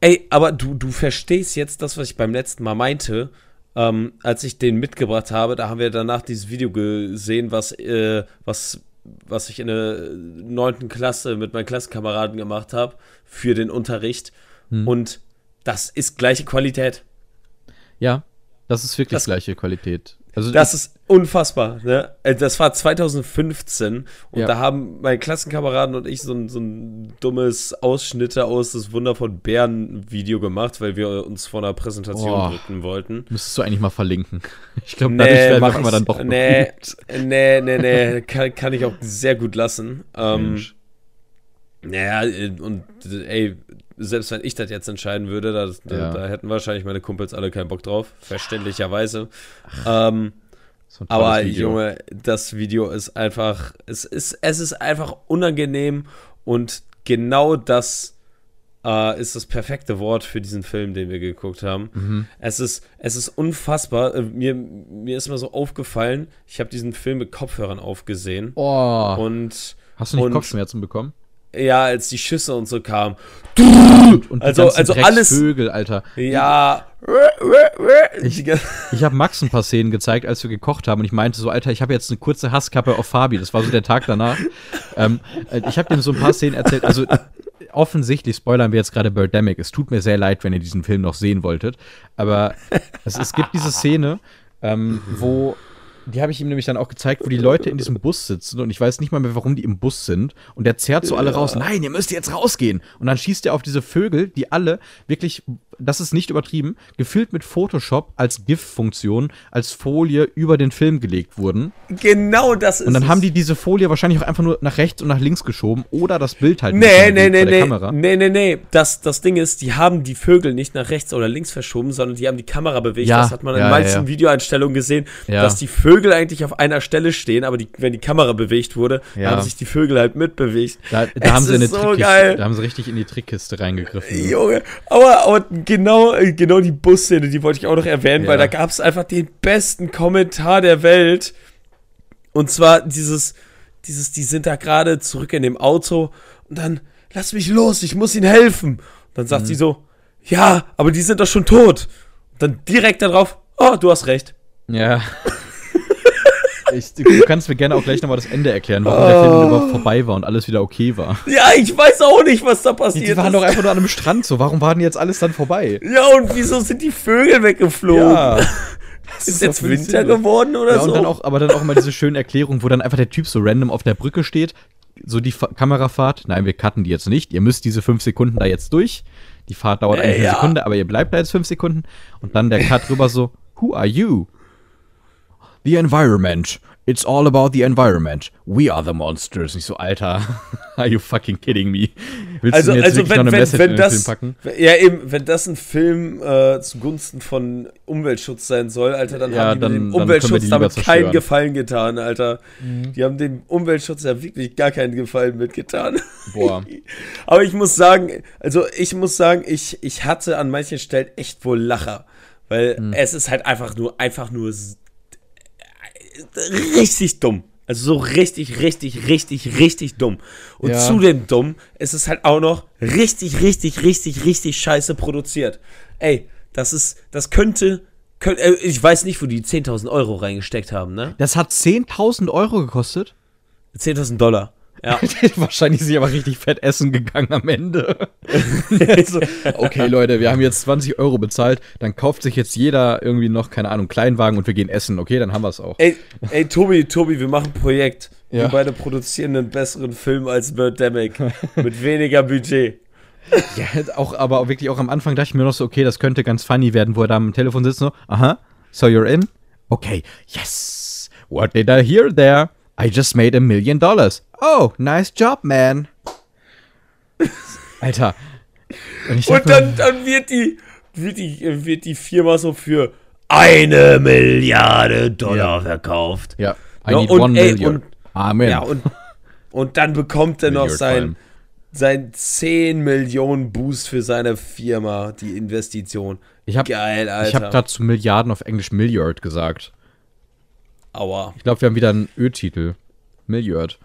Ey, aber du, du verstehst jetzt das, was ich beim letzten Mal meinte. Ähm, als ich den mitgebracht habe, da haben wir danach dieses Video gesehen, was, äh, was, was ich in der neunten Klasse mit meinen Klassenkameraden gemacht habe für den Unterricht. Hm. Und das ist gleiche Qualität. Ja, das ist wirklich Das- gleiche Qualität. Also Das ist unfassbar. Ne? Äh, Das war 2015 und Ja. da haben meine Klassenkameraden und ich so ein, so ein dummes Ausschnitte aus das Wunder von Bären Video gemacht, weil wir uns vor einer Präsentation Boah. drücken wollten. müsstest du eigentlich mal verlinken. [laughs] Ich glaube, dadurch werden wir mach auf einmal ich- dann doch nee, nee, nee, nee, kann, kann ich auch sehr gut lassen. Ähm, naja, äh, und äh, ey, selbst wenn ich das jetzt entscheiden würde, da, da, Ja. da hätten wahrscheinlich meine Kumpels alle keinen Bock drauf, verständlicherweise. Ähm, So aber Video. Junge, das Video ist einfach, es ist, es ist einfach unangenehm und genau das äh, ist das perfekte Wort für diesen Film, den wir geguckt haben. Mhm. Es ist, es ist unfassbar. Äh, Mir, mir ist mal so aufgefallen, ich habe diesen Film mit Kopfhörern aufgesehen Oh, und hast du nicht und- Kopfschmerzen bekommen? Ja, als die Schüsse und so kamen, Und die Also- also alles- Drecksvögel, Alter. ja, Ich- Ich habe Max ein paar Szenen gezeigt, als wir gekocht haben und ich meinte so, Alter, ich habe jetzt eine kurze Hasskappe auf Fabi. Das war so der Tag danach. ähm, äh, ich habe dem so ein paar Szenen erzählt. Also offensichtlich spoilern wir jetzt gerade Birdemic. Es tut mir sehr leid, wenn ihr diesen Film noch sehen wolltet. Aber es, es gibt diese Szene, ähm, wo die habe ich ihm nämlich dann auch gezeigt, wo die Leute in diesem Bus sitzen und ich weiß nicht mal mehr, warum die im Bus sind. Und der zerrt so alle raus. Nein, ihr müsst jetzt rausgehen. Und dann schießt er auf diese Vögel, die alle wirklich, das ist nicht übertrieben, gefüllt mit Photoshop als GIF-Funktion, als Folie über den Film gelegt wurden. genau das ist Und dann es. haben die diese Folie wahrscheinlich auch einfach nur nach rechts und nach links geschoben oder das Bild halt Nee, nicht nee, nee, nee, Kamera. nee, nee, nee. Das, das Ding ist, die haben die Vögel nicht nach rechts oder links verschoben, sondern die haben die Kamera bewegt. Ja, das hat man in ja, manchen ja. Videoeinstellungen gesehen, dass die Vögel eigentlich auf einer Stelle stehen, aber die, wenn die Kamera bewegt wurde, haben sich die Vögel halt mitbewegt. Da, Es da haben sie so geil. da haben sie richtig in die Trickkiste reingegriffen. Junge, aber, aber genau, äh, genau die Busszene, die wollte ich auch noch erwähnen, Ja. weil da gab es einfach den besten Kommentar der Welt. Und zwar dieses, dieses, die sind da gerade zurück in dem Auto und dann lass mich los, ich muss ihnen helfen. Und dann sagt mhm. sie so, ja, aber die sind doch schon tot. Und dann direkt darauf, oh, du hast recht. Ja. [laughs] Ich, du kannst mir gerne auch gleich nochmal das Ende erklären, warum oh. der Film überhaupt vorbei war und alles wieder okay war. Ja, ich weiß auch nicht, was da passiert ist. Die waren ist. doch einfach nur an einem Strand, so. Warum war denn jetzt alles dann vorbei? Ja, und wieso sind die Vögel weggeflogen? Ja. ist, ist jetzt Winter Sinn. geworden oder ja, so? Und dann auch, aber dann auch immer diese schöne Erklärung, wo dann einfach der Typ so random auf der Brücke steht, so die Fa Kamerafahrt. Nein, wir cutten die jetzt nicht. Ihr müsst diese fünf Sekunden da jetzt durch. Die Fahrt dauert äh, eine ja. Sekunde, aber ihr bleibt da jetzt fünf Sekunden. Und dann der Cut rüber so, Who are you? The environment. It's all about the environment. We are the monsters. Nicht so, Alter. [laughs] Are you fucking kidding me? Willst also, du mir jetzt also wenn, noch eine wenn, Message wenn in das, Film packen? Ja, eben, wenn das ein Film äh, zugunsten von Umweltschutz sein soll, Alter, dann ja, haben die dann, dem Umweltschutz damit keinen Gefallen getan, Alter. Mhm. Die haben dem Umweltschutz ja wirklich gar keinen Gefallen mitgetan. Boah. [laughs] Aber ich muss sagen, also ich muss sagen, ich, ich hatte an manchen Stellen echt wohl Lacher. Weil mhm. es ist halt einfach nur, einfach nur richtig dumm. Also so richtig, richtig, richtig, richtig dumm. Und ja. zudem dumm ist es halt auch noch richtig, richtig, richtig, richtig scheiße produziert. Ey, das ist, das könnte, könnte äh, ich weiß nicht, wo die 10.000 Euro reingesteckt haben, ne? Das hat 10.000 Euro gekostet? 10.000 Dollar. Ja. [laughs] Wahrscheinlich ist sie aber richtig fett essen gegangen am Ende. [laughs] so, okay, Leute, wir haben jetzt 20 Euro bezahlt, dann kauft sich jetzt jeder irgendwie noch, keine Ahnung, Kleinwagen und wir gehen essen, okay, dann haben wir es auch. Ey, ey, Tobi, Tobi, wir machen ein Projekt. Ja. Wir beide produzieren einen besseren Film als Birdemic. mit weniger Budget. [laughs] Ja, auch, aber wirklich auch am Anfang dachte ich mir noch so, okay, das könnte ganz funny werden, wo er da am Telefon sitzt, so, aha, so you're in? Okay, yes. What did I hear there? I just made a million dollars. Oh, nice job, man. [laughs] Alter. Und, und dann, dann wird, die, wird, die, wird die Firma so für eine Milliarde Dollar ja. verkauft. Ja. I no, need und, one ey, million. Und, Amen. Ja, und, und dann bekommt er noch sein, sein 10 Millionen Boost für seine Firma, die Investition. Ich hab, Geil, Alter. Ich habe gerade zu Milliarden auf Englisch Milliard gesagt. Aua. Ich glaube, wir haben wieder einen Ö-Titel. Milliard.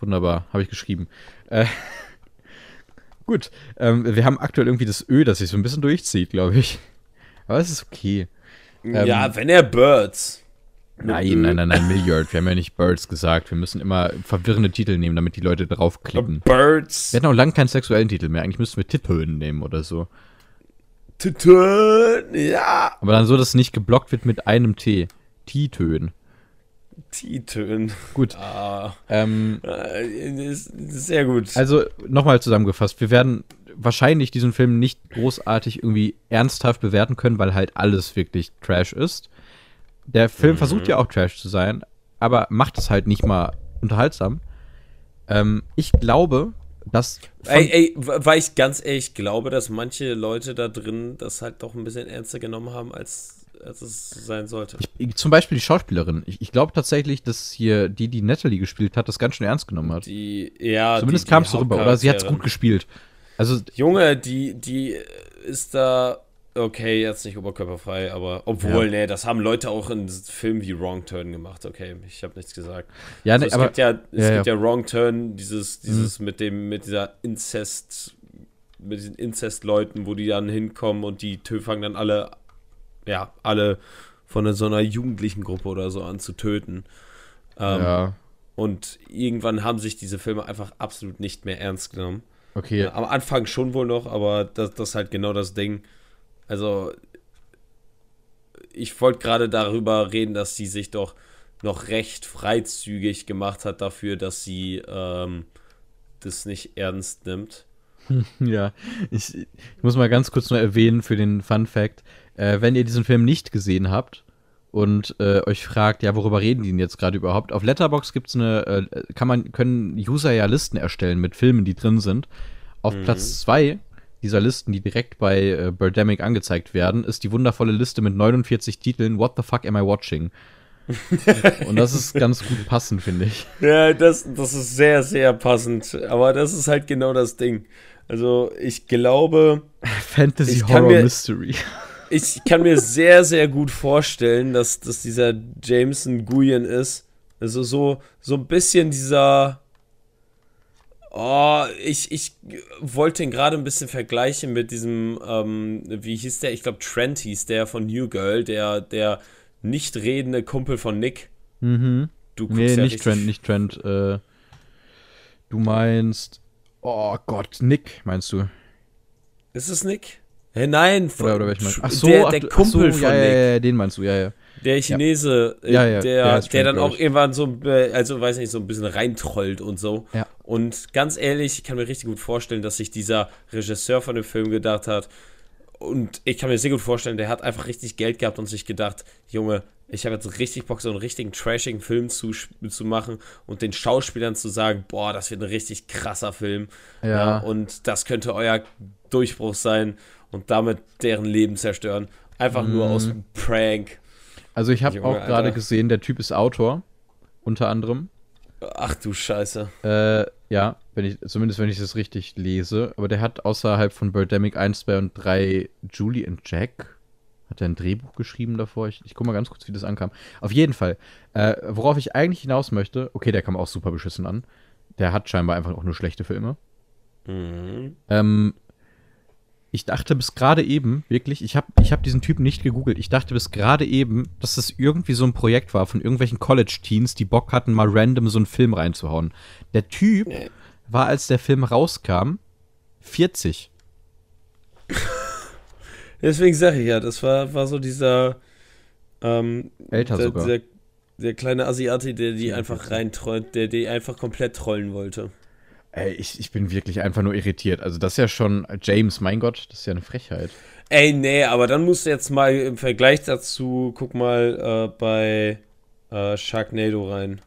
Wunderbar, habe ich geschrieben. Äh, [laughs] gut, ähm, wir haben aktuell irgendwie das Ö, das sich so ein bisschen durchzieht, glaube ich. Aber es ist okay. Ähm, ja, wenn er Birds. Nein, nein, nein, nein, Milliard. Wir haben ja nicht Birds gesagt. Wir müssen immer verwirrende Titel nehmen, damit die Leute draufklicken. Birds. Wir hatten auch lange keinen sexuellen Titel mehr. Eigentlich müssten wir Titeln nehmen oder so. Titeln, ja. Aber dann so, dass es nicht geblockt wird mit einem T. T-Tönen. T-Tönen. Gut. Ah, ähm, sehr gut. Also nochmal zusammengefasst, wir werden wahrscheinlich diesen Film nicht großartig irgendwie ernsthaft bewerten können, weil halt alles wirklich Trash ist. Der Film mhm. versucht ja auch Trash zu sein, aber macht es halt nicht mal unterhaltsam. Ähm, ich glaube, dass. Ey, ey, weil ich ganz ehrlich glaube, dass manche Leute da drin das halt doch ein bisschen ernster genommen haben, als als es sein sollte. Ich, zum Beispiel die Schauspielerin. Ich, ich glaube tatsächlich, dass hier die, die Natalie gespielt hat, das ganz schön ernst genommen hat. Die, ja. Zumindest kam es so rüber. Oder sie hat es gut gespielt. Also, Junge, die, die ist da. Okay, jetzt nicht oberkörperfrei, aber obwohl, ja. nee, das haben Leute auch in Filmen wie Wrong Turn gemacht. Okay, ich habe nichts gesagt. Ja, also, nee, es aber, gibt ja, es ja, gibt ja. ja Wrong Turn, dieses, dieses mhm. mit dem, mit dieser Inzest, mit diesen Inzest-Leuten, wo die dann hinkommen und die fangen dann alle ja, alle von so einer jugendlichen Gruppe oder so an zu töten. Ähm, ja. Und irgendwann haben sich diese Filme einfach absolut nicht mehr ernst genommen. Okay. Ja, am Anfang schon wohl noch, aber das, das ist halt genau das Ding. Also, ich wollte gerade darüber reden, dass sie sich doch noch recht freizügig gemacht hat dafür, dass sie ähm, das nicht ernst nimmt. [laughs] Ja, ich, ich, muss mal ganz kurz nur erwähnen für den Fun Fact. Äh, wenn ihr diesen Film nicht gesehen habt und äh, euch fragt, ja, worüber reden die denn jetzt gerade überhaupt? Auf Letterbox gibt's eine, äh, kann man, können User ja Listen erstellen mit Filmen, die drin sind. Auf mhm. Platz zwei dieser Listen, die direkt bei äh, Birdemic angezeigt werden, ist die wundervolle Liste mit 49 Titeln What the fuck am I watching? Und das ist ganz gut passend, finde ich. [laughs] Ja, das, das ist sehr, sehr passend. Aber das ist halt genau das Ding. Also, ich glaube. Fantasy Horror mir, Mystery ich kann mir sehr, sehr gut vorstellen, dass, dass dieser Jameson Guyen ist. Also so, so ein bisschen dieser. Oh, ich, ich wollte ihn gerade ein bisschen vergleichen mit diesem, ähm, wie hieß der? Ich glaube, Trent hieß der von New Girl, der, der nicht redende Kumpel von Nick. Mhm. Du guckst nee, ja nicht Trent, nicht Trent. Äh, du meinst. Oh Gott, Nick, meinst du? Ist es Nick? Hey, nein, oder, oder ach so, der, der Kumpel so, von ja, Nick. Ja, ja, den meinst du, ja, ja. Der Chinese, ja. Ja, ja, der, der, dann auch irgendwann so, also weiß nicht, so ein bisschen reintrollt und so. Ja. Und ganz ehrlich, ich kann mir richtig gut vorstellen, dass sich dieser Regisseur von dem Film gedacht hat, und ich kann mir sehr gut vorstellen, der hat einfach richtig Geld gehabt und sich gedacht, Junge, ich habe jetzt richtig Bock, so einen richtigen trashigen Film zu, zu machen und den Schauspielern zu sagen, boah, das wird ein richtig krasser Film. Ja. und das könnte euer Durchbruch sein und damit deren Leben zerstören. Einfach mm. nur aus mhm. Prank. Also ich habe auch gerade gesehen, der Typ ist Autor, unter anderem. Ach du Scheiße. Äh, ja, wenn ich, zumindest wenn ich das richtig lese. Aber der hat außerhalb von Birdemic 1, 2 und 3 Julie und Jack. Hat er ein Drehbuch geschrieben davor? Ich, ich guck mal ganz kurz, wie das ankam. Auf jeden Fall. Äh, worauf ich eigentlich hinaus möchte, okay, der kam auch super beschissen an. Der hat scheinbar einfach auch nur schlechte Filme. Mhm. Ähm, ich dachte bis gerade eben, wirklich, ich habe ich hab diesen Typen nicht gegoogelt. Ich dachte bis gerade eben, dass das irgendwie so ein Projekt war von irgendwelchen College-Teens, die Bock hatten, mal random so einen Film reinzuhauen. Der Typ nee. war, als der Film rauskam, 40. [laughs] Deswegen sage ich ja, das war, war so dieser. Ähm, Älter der, sogar. Der, der kleine Asiati, der die einfach reintrollt, der die einfach komplett trollen wollte. Ey, ich, ich bin wirklich einfach nur irritiert. Also, das ist ja schon, James, mein Gott, das ist ja eine Frechheit. Ey, nee, aber dann musst du jetzt mal im Vergleich dazu, guck mal äh, bei äh, Sharknado rein.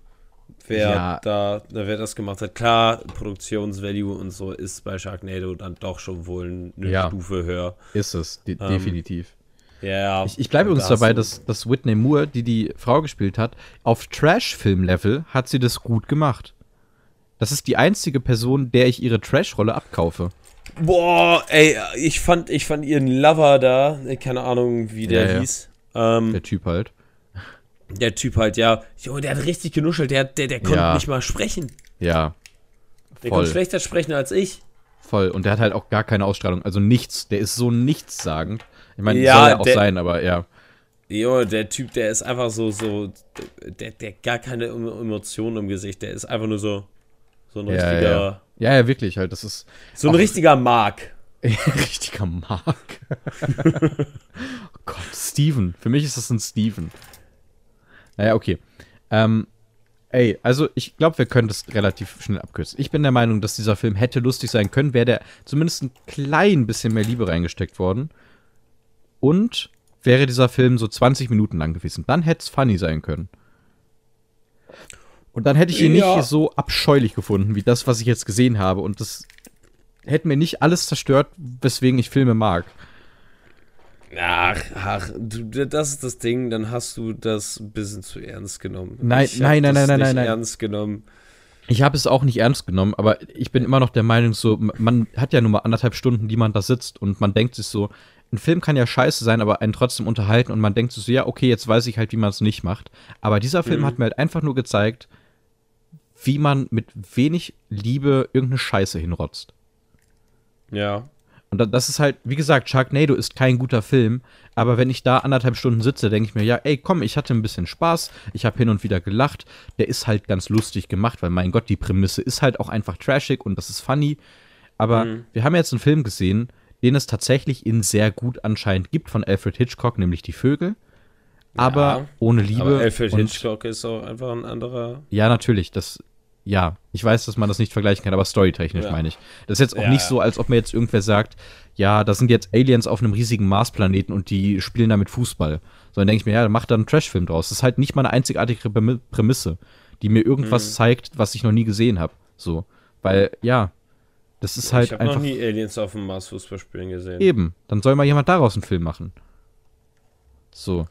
Wer ja. da, wer das gemacht hat. Klar, Produktionsvalue und so ist bei Sharknado dann doch schon wohl eine ja. Stufe höher. Ist es, de ähm, definitiv. Ja. Ich, ich bleibe übrigens da dabei, dass, dass Whitney Moore, die die Frau gespielt hat, auf Trash-Film-Level hat sie das gut gemacht. Das ist die einzige Person, der ich ihre Trash-Rolle abkaufe. Boah, ey, ich fand, ich fand ihren Lover da, keine Ahnung, wie der ja, hieß. Ähm, der Typ halt. Der Typ halt, ja. Jo, der hat richtig genuschelt, der, der, der konnte ja. nicht mal sprechen. Ja. Der Voll. konnte schlechter sprechen als ich. Voll. Und der hat halt auch gar keine Ausstrahlung. Also nichts. Der ist so nichtssagend. Ich meine, ja, soll er auch der, sein, aber ja. Jo, der Typ, der ist einfach so, so, der, der gar keine Emotionen im Gesicht. Der ist einfach nur so. So ein richtiger. Ja. ja, ja, wirklich halt. Das ist. So ein richtiger Mark. [laughs] richtiger Mark. [laughs] oh Gott, Steven. Für mich ist das ein Steven. Naja, okay. Ähm, ey, also ich glaube, wir können das relativ schnell abkürzen. Ich bin der Meinung, dass dieser Film hätte lustig sein können, wäre der zumindest ein klein bisschen mehr Liebe reingesteckt worden. Und wäre dieser Film so 20 Minuten lang gewesen. Dann hätte es funny sein können. Und dann hätte ich ihn ja. nicht so abscheulich gefunden, wie das, was ich jetzt gesehen habe. Und das hätte mir nicht alles zerstört, weswegen ich Filme mag. Ach, ach, du, das ist das Ding, dann hast du das ein bisschen zu ernst genommen. Nein, nein, nein, nein, nein, nein, nein. ernst genommen. Ich habe es auch nicht ernst genommen, aber ich bin immer noch der Meinung, so, man hat ja nur mal anderthalb Stunden, die man da sitzt und man denkt sich so, ein Film kann ja scheiße sein, aber einen trotzdem unterhalten und man denkt sich so, ja, okay, jetzt weiß ich halt, wie man es nicht macht. Aber dieser Film mhm. hat mir halt einfach nur gezeigt, wie man mit wenig Liebe irgendeine Scheiße hinrotzt. Ja. Und das ist halt, wie gesagt, Sharknado ist kein guter Film, aber wenn ich da anderthalb Stunden sitze, denke ich mir, ja, ey, komm, ich hatte ein bisschen Spaß, ich habe hin und wieder gelacht, der ist halt ganz lustig gemacht, weil mein Gott, die Prämisse ist halt auch einfach trashig und das ist funny. Aber mhm. wir haben jetzt einen Film gesehen, den es tatsächlich in sehr gut anscheinend gibt von Alfred Hitchcock, nämlich Die Vögel aber ja, ohne Liebe. Aber Alfred Hitchcock ist auch einfach ein anderer. Ja, natürlich. Das, ja, ich weiß, dass man das nicht vergleichen kann, aber storytechnisch ja. meine ich. Das ist jetzt auch ja, nicht so, als ob mir jetzt irgendwer sagt, ja, da sind jetzt Aliens auf einem riesigen Marsplaneten und die spielen damit Fußball. Sondern denke ich mir, ja, mach da einen Trashfilm draus. Das ist halt nicht mal eine einzigartige Prämisse, die mir irgendwas mhm. zeigt, was ich noch nie gesehen habe. So. Weil, ja, das ist halt ich einfach. Ich habe noch nie Aliens auf dem Mars Fußball spielen gesehen. Eben. Dann soll mal jemand daraus einen Film machen. So.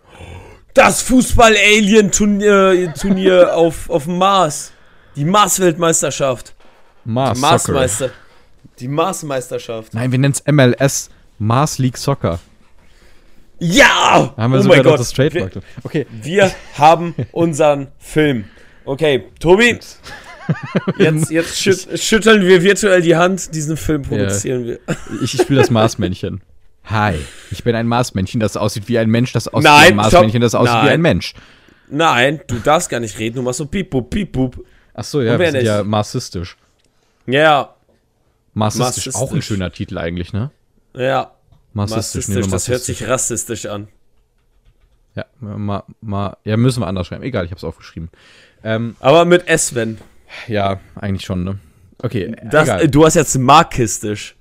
Das Fußball-Alien-Turnier Turnier [laughs] auf, auf dem Mars. Die Mars-Weltmeisterschaft. Mars Die Mars-Meister. Die Mars-Meisterschaft. Nein, wir nennen es MLS. Mars League Soccer. Ja! Da haben wir oh sogar das Trademark. Wir, okay. wir haben unseren Film. Okay, Tobi. [laughs] Jetzt, jetzt schüt schütteln wir virtuell die Hand, diesen Film produzieren wir. Ich, ich spiele das Marsmännchen. Hi, ich bin ein Marsmännchen, das aussieht wie ein Mensch, das aussieht Nein, wie ein Marsmännchen, das aussieht wie Nein. ein Mensch. Nein, du darfst gar nicht reden, du machst so piep, pup, piep, pup. Ach so, ja, wir sind nicht? ja marxistisch. Ja, Marxistisch, auch ein Marxistisch. schöner Titel eigentlich, ne? ja. Marxistisch, nee, Marxistisch, das hört marxistisch. sich rassistisch an. Ja, ma, ma, ja, müssen wir anders schreiben. Egal, ich hab's aufgeschrieben. Ähm, Aber mit S, wenn. ja, eigentlich schon, ne? Okay, Das, egal. du hast jetzt marxistisch.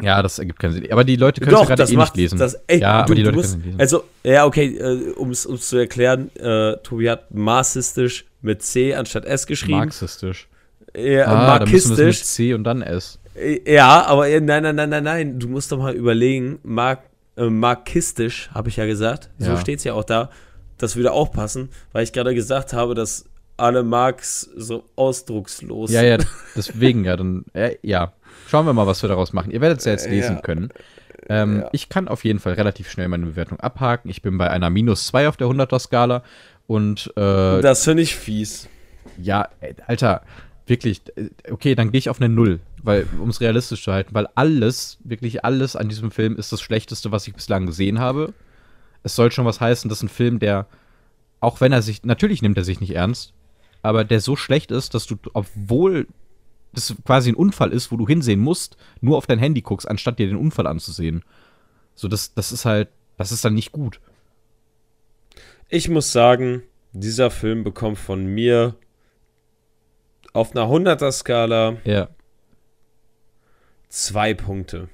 ja, das ergibt keinen Sinn. Aber die Leute können es gerade eh macht nicht lesen. das. Ey, ja, aber du, die du Leute musst, können es lesen. Also, ja, okay, äh, um es zu erklären, äh, Tobi hat marxistisch mit C anstatt S geschrieben. Marxistisch. Ja, Ah, dann es mit marxistisch. C und dann S. Äh, Ja, aber äh, nein, nein, nein, nein, nein. Du musst doch mal überlegen, mark, äh, marxistisch, habe ich ja gesagt. So Ja. steht es ja auch da. Das würde auch passen, weil ich gerade gesagt habe, dass alle Marx so ausdruckslos Ja, ja, [laughs] deswegen ja, dann, äh, ja. Schauen wir mal, was wir daraus machen. Ihr werdet es ja jetzt lesen Ja. können. Ähm, Ja. Ich kann auf jeden Fall relativ schnell meine Bewertung abhaken. Ich bin bei einer minus 2 auf der 100er-Skala. Und äh, Das finde ich fies. ja, äh, Alter, wirklich, äh, okay, dann gehe ich auf eine Null, weil, um es realistisch zu halten, weil alles, wirklich alles an diesem Film ist das Schlechteste, was ich bislang gesehen habe. Es soll schon was heißen, dass ein Film, der, auch wenn er sich, natürlich nimmt er sich nicht ernst, aber der so schlecht ist, dass du, obwohl das quasi ein Unfall ist, wo du hinsehen musst, nur auf dein Handy guckst, anstatt dir den Unfall anzusehen. So, das, das ist halt, das ist dann nicht gut. Ich muss sagen, dieser Film bekommt von mir auf einer 100er-Skala Ja. zwei Punkte.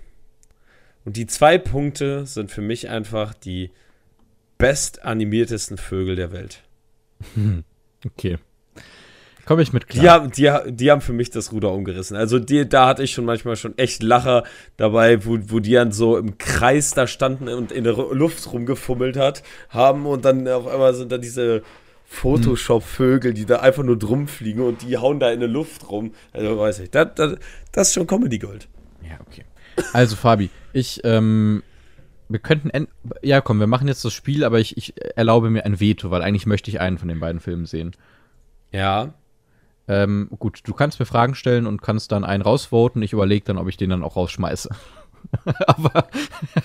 Und die zwei Punkte sind für mich einfach die best animiertesten Vögel der Welt. [laughs] Okay. Komme ich mit klar. Die, haben, die, die haben für mich das Ruder umgerissen. Also die, da hatte ich schon manchmal schon echt Lacher dabei, wo, wo die dann so im Kreis da standen und in der Luft rumgefummelt hat, haben und dann auf einmal sind da diese Photoshop-Vögel, die da einfach nur drum fliegen und die hauen da in der Luft rum. Also weiß ich, das, das, das ist schon Comedy Gold. Ja, okay. Also, Fabi, ich, ähm, wir könnten, en- ja komm, wir machen jetzt das Spiel, aber ich, ich erlaube mir ein Veto, weil eigentlich möchte ich einen von den beiden Filmen sehen. Ja, Ähm, gut, du kannst mir Fragen stellen und kannst dann einen rausvoten. Ich überlege dann, ob ich den dann auch rausschmeiße. [laughs] aber,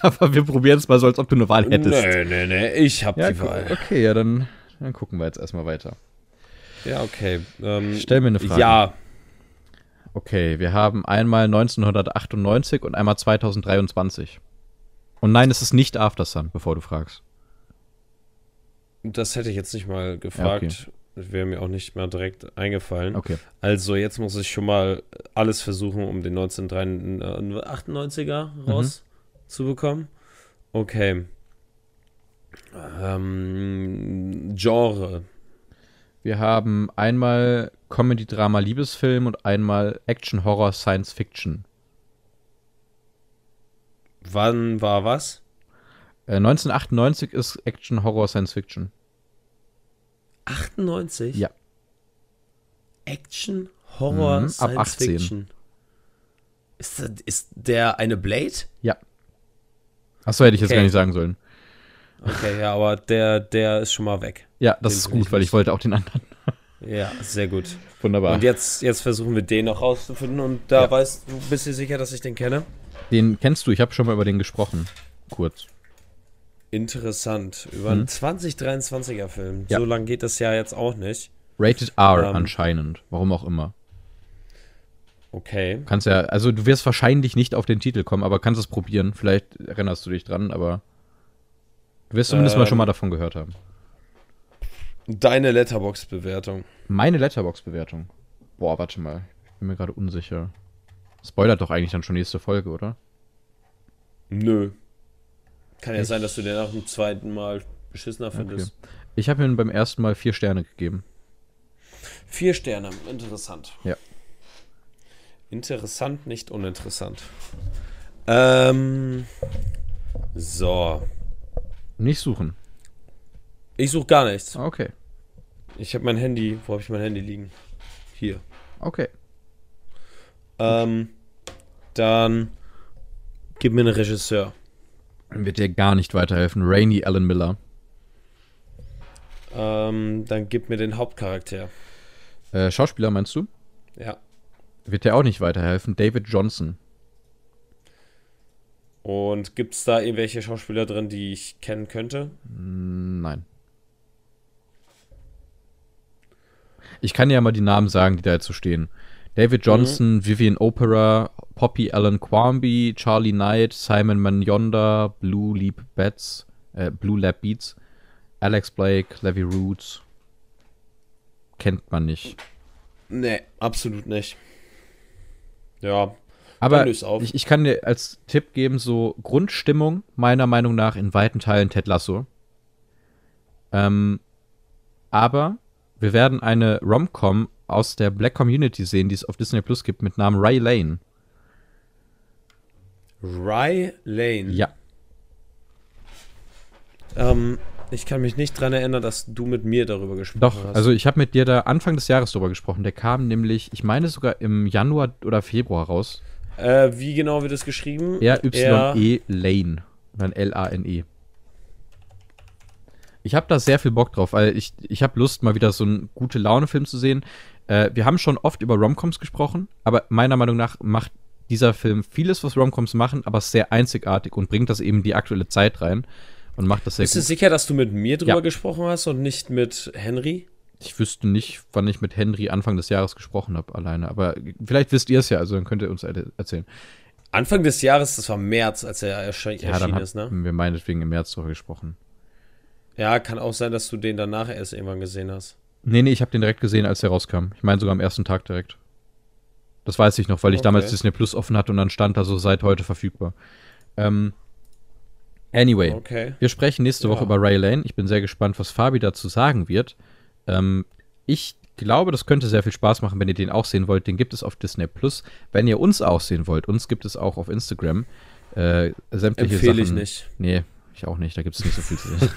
aber wir probieren es mal so, als ob du eine Wahl hättest. nee, nee, nee, ich hab Ja, die Wahl. okay, ja, dann, dann gucken wir jetzt erstmal weiter. Ja, okay. Ähm, Stell mir eine Frage. Ja, Okay, wir haben einmal 1998 und einmal 2023. Und nein, es ist nicht After Sun, bevor du fragst. das hätte ich jetzt nicht mal gefragt. Wäre mir auch nicht mal direkt eingefallen. Okay. Also jetzt muss ich schon mal alles versuchen, um den 1998er rauszubekommen. Okay. Ähm, Genre. Wir haben einmal Comedy, Drama, Liebesfilm und einmal Action, Horror, Science Fiction. Wann war was? Äh, 1998 ist Action, Horror, Science Fiction. 98? Ja. Action, Horror, Mhm, ab Science 18. Fiction. Ist, das, ist der eine Blade? Ja. Achso, hätte ich jetzt Okay. gar nicht sagen sollen. Okay, ja, aber der, der ist schon mal weg. Ja, das Den ist gut, ich weil ich wollte auch den anderen. Ja, sehr gut. Wunderbar. Und jetzt, jetzt versuchen wir den noch rauszufinden und da Ja. weißt du, bist du sicher, dass ich den kenne? Den kennst du, ich habe schon mal über den gesprochen. Kurz. Interessant. Über einen 2023er Film. Mhm. Ja. So lang geht das ja jetzt auch nicht. Rated R Ähm. anscheinend. Warum auch immer. Okay. Kannst ja, also du wirst wahrscheinlich nicht auf den Titel kommen, aber kannst es probieren. Vielleicht erinnerst du dich dran, aber du wirst zumindest mal Ähm. schon mal davon gehört haben. Deine Letterbox-Bewertung. Meine Letterbox-Bewertung. Boah, warte mal. Ich bin mir gerade unsicher. Spoilert doch eigentlich dann schon nächste Folge, oder? Nö. Kann ja Ich- sein, dass du den nach dem zweiten Mal beschissener findest. Ich habe ihm beim ersten Mal vier Sterne gegeben. Vier Sterne. Interessant. Ja. Interessant, nicht uninteressant. Ähm. So. Nicht suchen. Ich suche gar nichts. Okay. Ich habe mein Handy. Wo habe ich mein Handy liegen? Hier. Okay. Ähm. Dann. Gib mir einen Regisseur. Wird dir gar nicht weiterhelfen. Rainy Allen Miller. Ähm, dann gib mir den Hauptcharakter. Äh, Schauspieler meinst du? Ja. Wird dir auch nicht weiterhelfen. David Johnson. Und gibt es da irgendwelche Schauspieler drin, die ich kennen könnte? Nein. Ich kann ja mal die Namen sagen, die da jetzt so stehen. David Johnson, mhm. Vivian Opera, Poppy Allen Quamby, Charlie Knight, Simon Manyonda, Blue Leap Bats, äh, Blue Lab Beats, Alex Blake, Levy Roots. Kennt man nicht. Nee, absolut nicht. Ja. Aber ich, ich, kann dir als Tipp geben, so Grundstimmung, meiner Meinung nach, in weiten Teilen Ted Lasso. Ähm, aber wir werden eine Rom-Com aus der Black Community sehen, die es auf Disney Plus gibt, mit Namen Ray Lane. Ray Lane? Ja. Ähm, ich kann mich nicht dran erinnern, dass du mit mir darüber gesprochen Doch, hast. Doch, also ich habe mit dir da Anfang des Jahres darüber gesprochen. Der kam nämlich, ich meine sogar im Januar oder Februar raus. Äh, wie genau wird es geschrieben? R-Y-E Lane. Dann L-A-N-E. Ich habe da sehr viel Bock drauf, weil ich, ich habe Lust, mal wieder so einen gute Laune-Film zu sehen. Äh, wir haben schon oft über Romcoms gesprochen, aber meiner Meinung nach macht dieser Film vieles, was Romcoms machen, aber sehr einzigartig und bringt das eben die aktuelle Zeit rein und macht das sehr Bist gut. Bist du sicher, dass du mit mir drüber ja. gesprochen hast und nicht mit Henry? Ich wüsste nicht, wann ich mit Henry Anfang des Jahres gesprochen habe, alleine. Aber vielleicht wisst ihr es ja, also dann könnt ihr uns erzählen. Anfang des Jahres, das war März, als er ersche ja, erschienen ist, ne? Wir meinetwegen im März darüber gesprochen. Ja, kann auch sein, dass du den danach erst irgendwann gesehen hast. Nee, nee, ich habe den direkt gesehen, als der rauskam. Ich meine sogar am ersten Tag direkt. Das weiß ich noch, weil ich okay. damals Disney Plus offen hatte und dann stand da so seit heute verfügbar. Ähm, anyway, okay. wir sprechen nächste ja. Woche über Ray Lane. Ich bin sehr gespannt, was Fabi dazu sagen wird. Ähm, ich glaube, das könnte sehr viel Spaß machen, wenn ihr den auch sehen wollt. Den gibt es auf Disney Plus. Wenn ihr uns auch sehen wollt, uns gibt es auch auf Instagram. Äh, sämtliche Empfehle Sachen. ich nicht. Nee, ich auch nicht. Da gibt es nicht so viel zu sehen.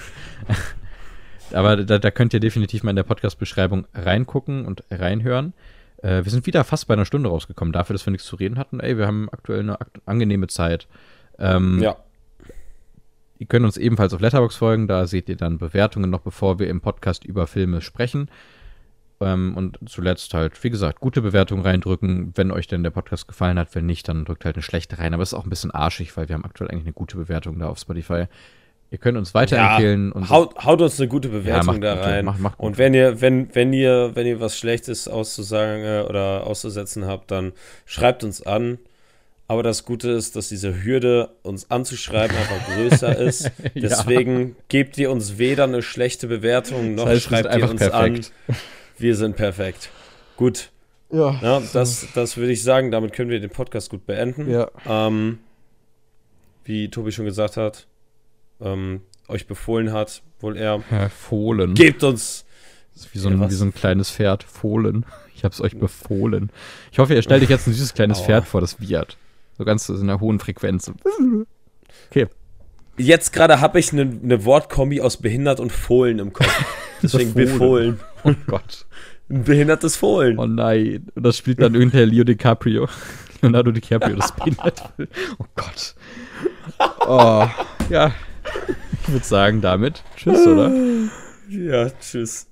[laughs] Aber da, da, könnt ihr definitiv mal in der Podcast-Beschreibung reingucken und reinhören. Äh, wir sind wieder fast bei einer Stunde rausgekommen, dafür, dass wir nichts zu reden hatten. Ey, wir haben aktuell eine angenehme Zeit. Ähm, ja. Ihr könnt uns ebenfalls auf Letterbox folgen, da seht ihr dann Bewertungen noch, bevor wir im Podcast über Filme sprechen. Ähm, und zuletzt halt, wie gesagt, gute Bewertungen reindrücken, wenn euch denn der Podcast gefallen hat. Wenn nicht, dann drückt halt eine schlechte rein. Aber es ist auch ein bisschen arschig, weil wir haben aktuell eigentlich eine gute Bewertung da auf Spotify. Ihr könnt uns weiterempfehlen. Ja, haut, haut, uns eine gute Bewertung ja, da rein. Macht, macht und wenn ihr, wenn, wenn ihr, wenn ihr was Schlechtes auszusagen äh, oder auszusetzen habt, dann schreibt uns an. Aber das Gute ist, dass diese Hürde, uns anzuschreiben, einfach größer [laughs] ist. Deswegen ja. gebt ihr uns weder eine schlechte Bewertung, noch das heißt, schreibt ihr uns perfekt. an. Wir sind perfekt. Gut. Ja. ja das, das würde ich sagen, damit können wir den Podcast gut beenden. Ja. Ähm, wie Tobi schon gesagt hat, ähm, euch befohlen hat, wohl er. Ja, Fohlen. Gebt uns. wie so, ein, ja, wie so ein kleines Pferd. Fohlen. [laughs] Ich hab's euch befohlen. Ich hoffe, ihr stellt euch jetzt ein süßes kleines Pferd vor, das wiehert. So ganz in einer hohen Frequenz. [laughs] Okay. Jetzt gerade habe ich eine ne Wortkombi aus behindert und Fohlen im Kopf. [laughs] Deswegen befohlen. Oh Gott. [laughs] Ein behindertes Fohlen. Oh nein. Und das spielt dann irgendein Leo DiCaprio. [laughs] Leonardo DiCaprio, das behindert. Oh Gott. Oh, ja. Ich würde sagen, damit. Tschüss, oder? Ja, tschüss.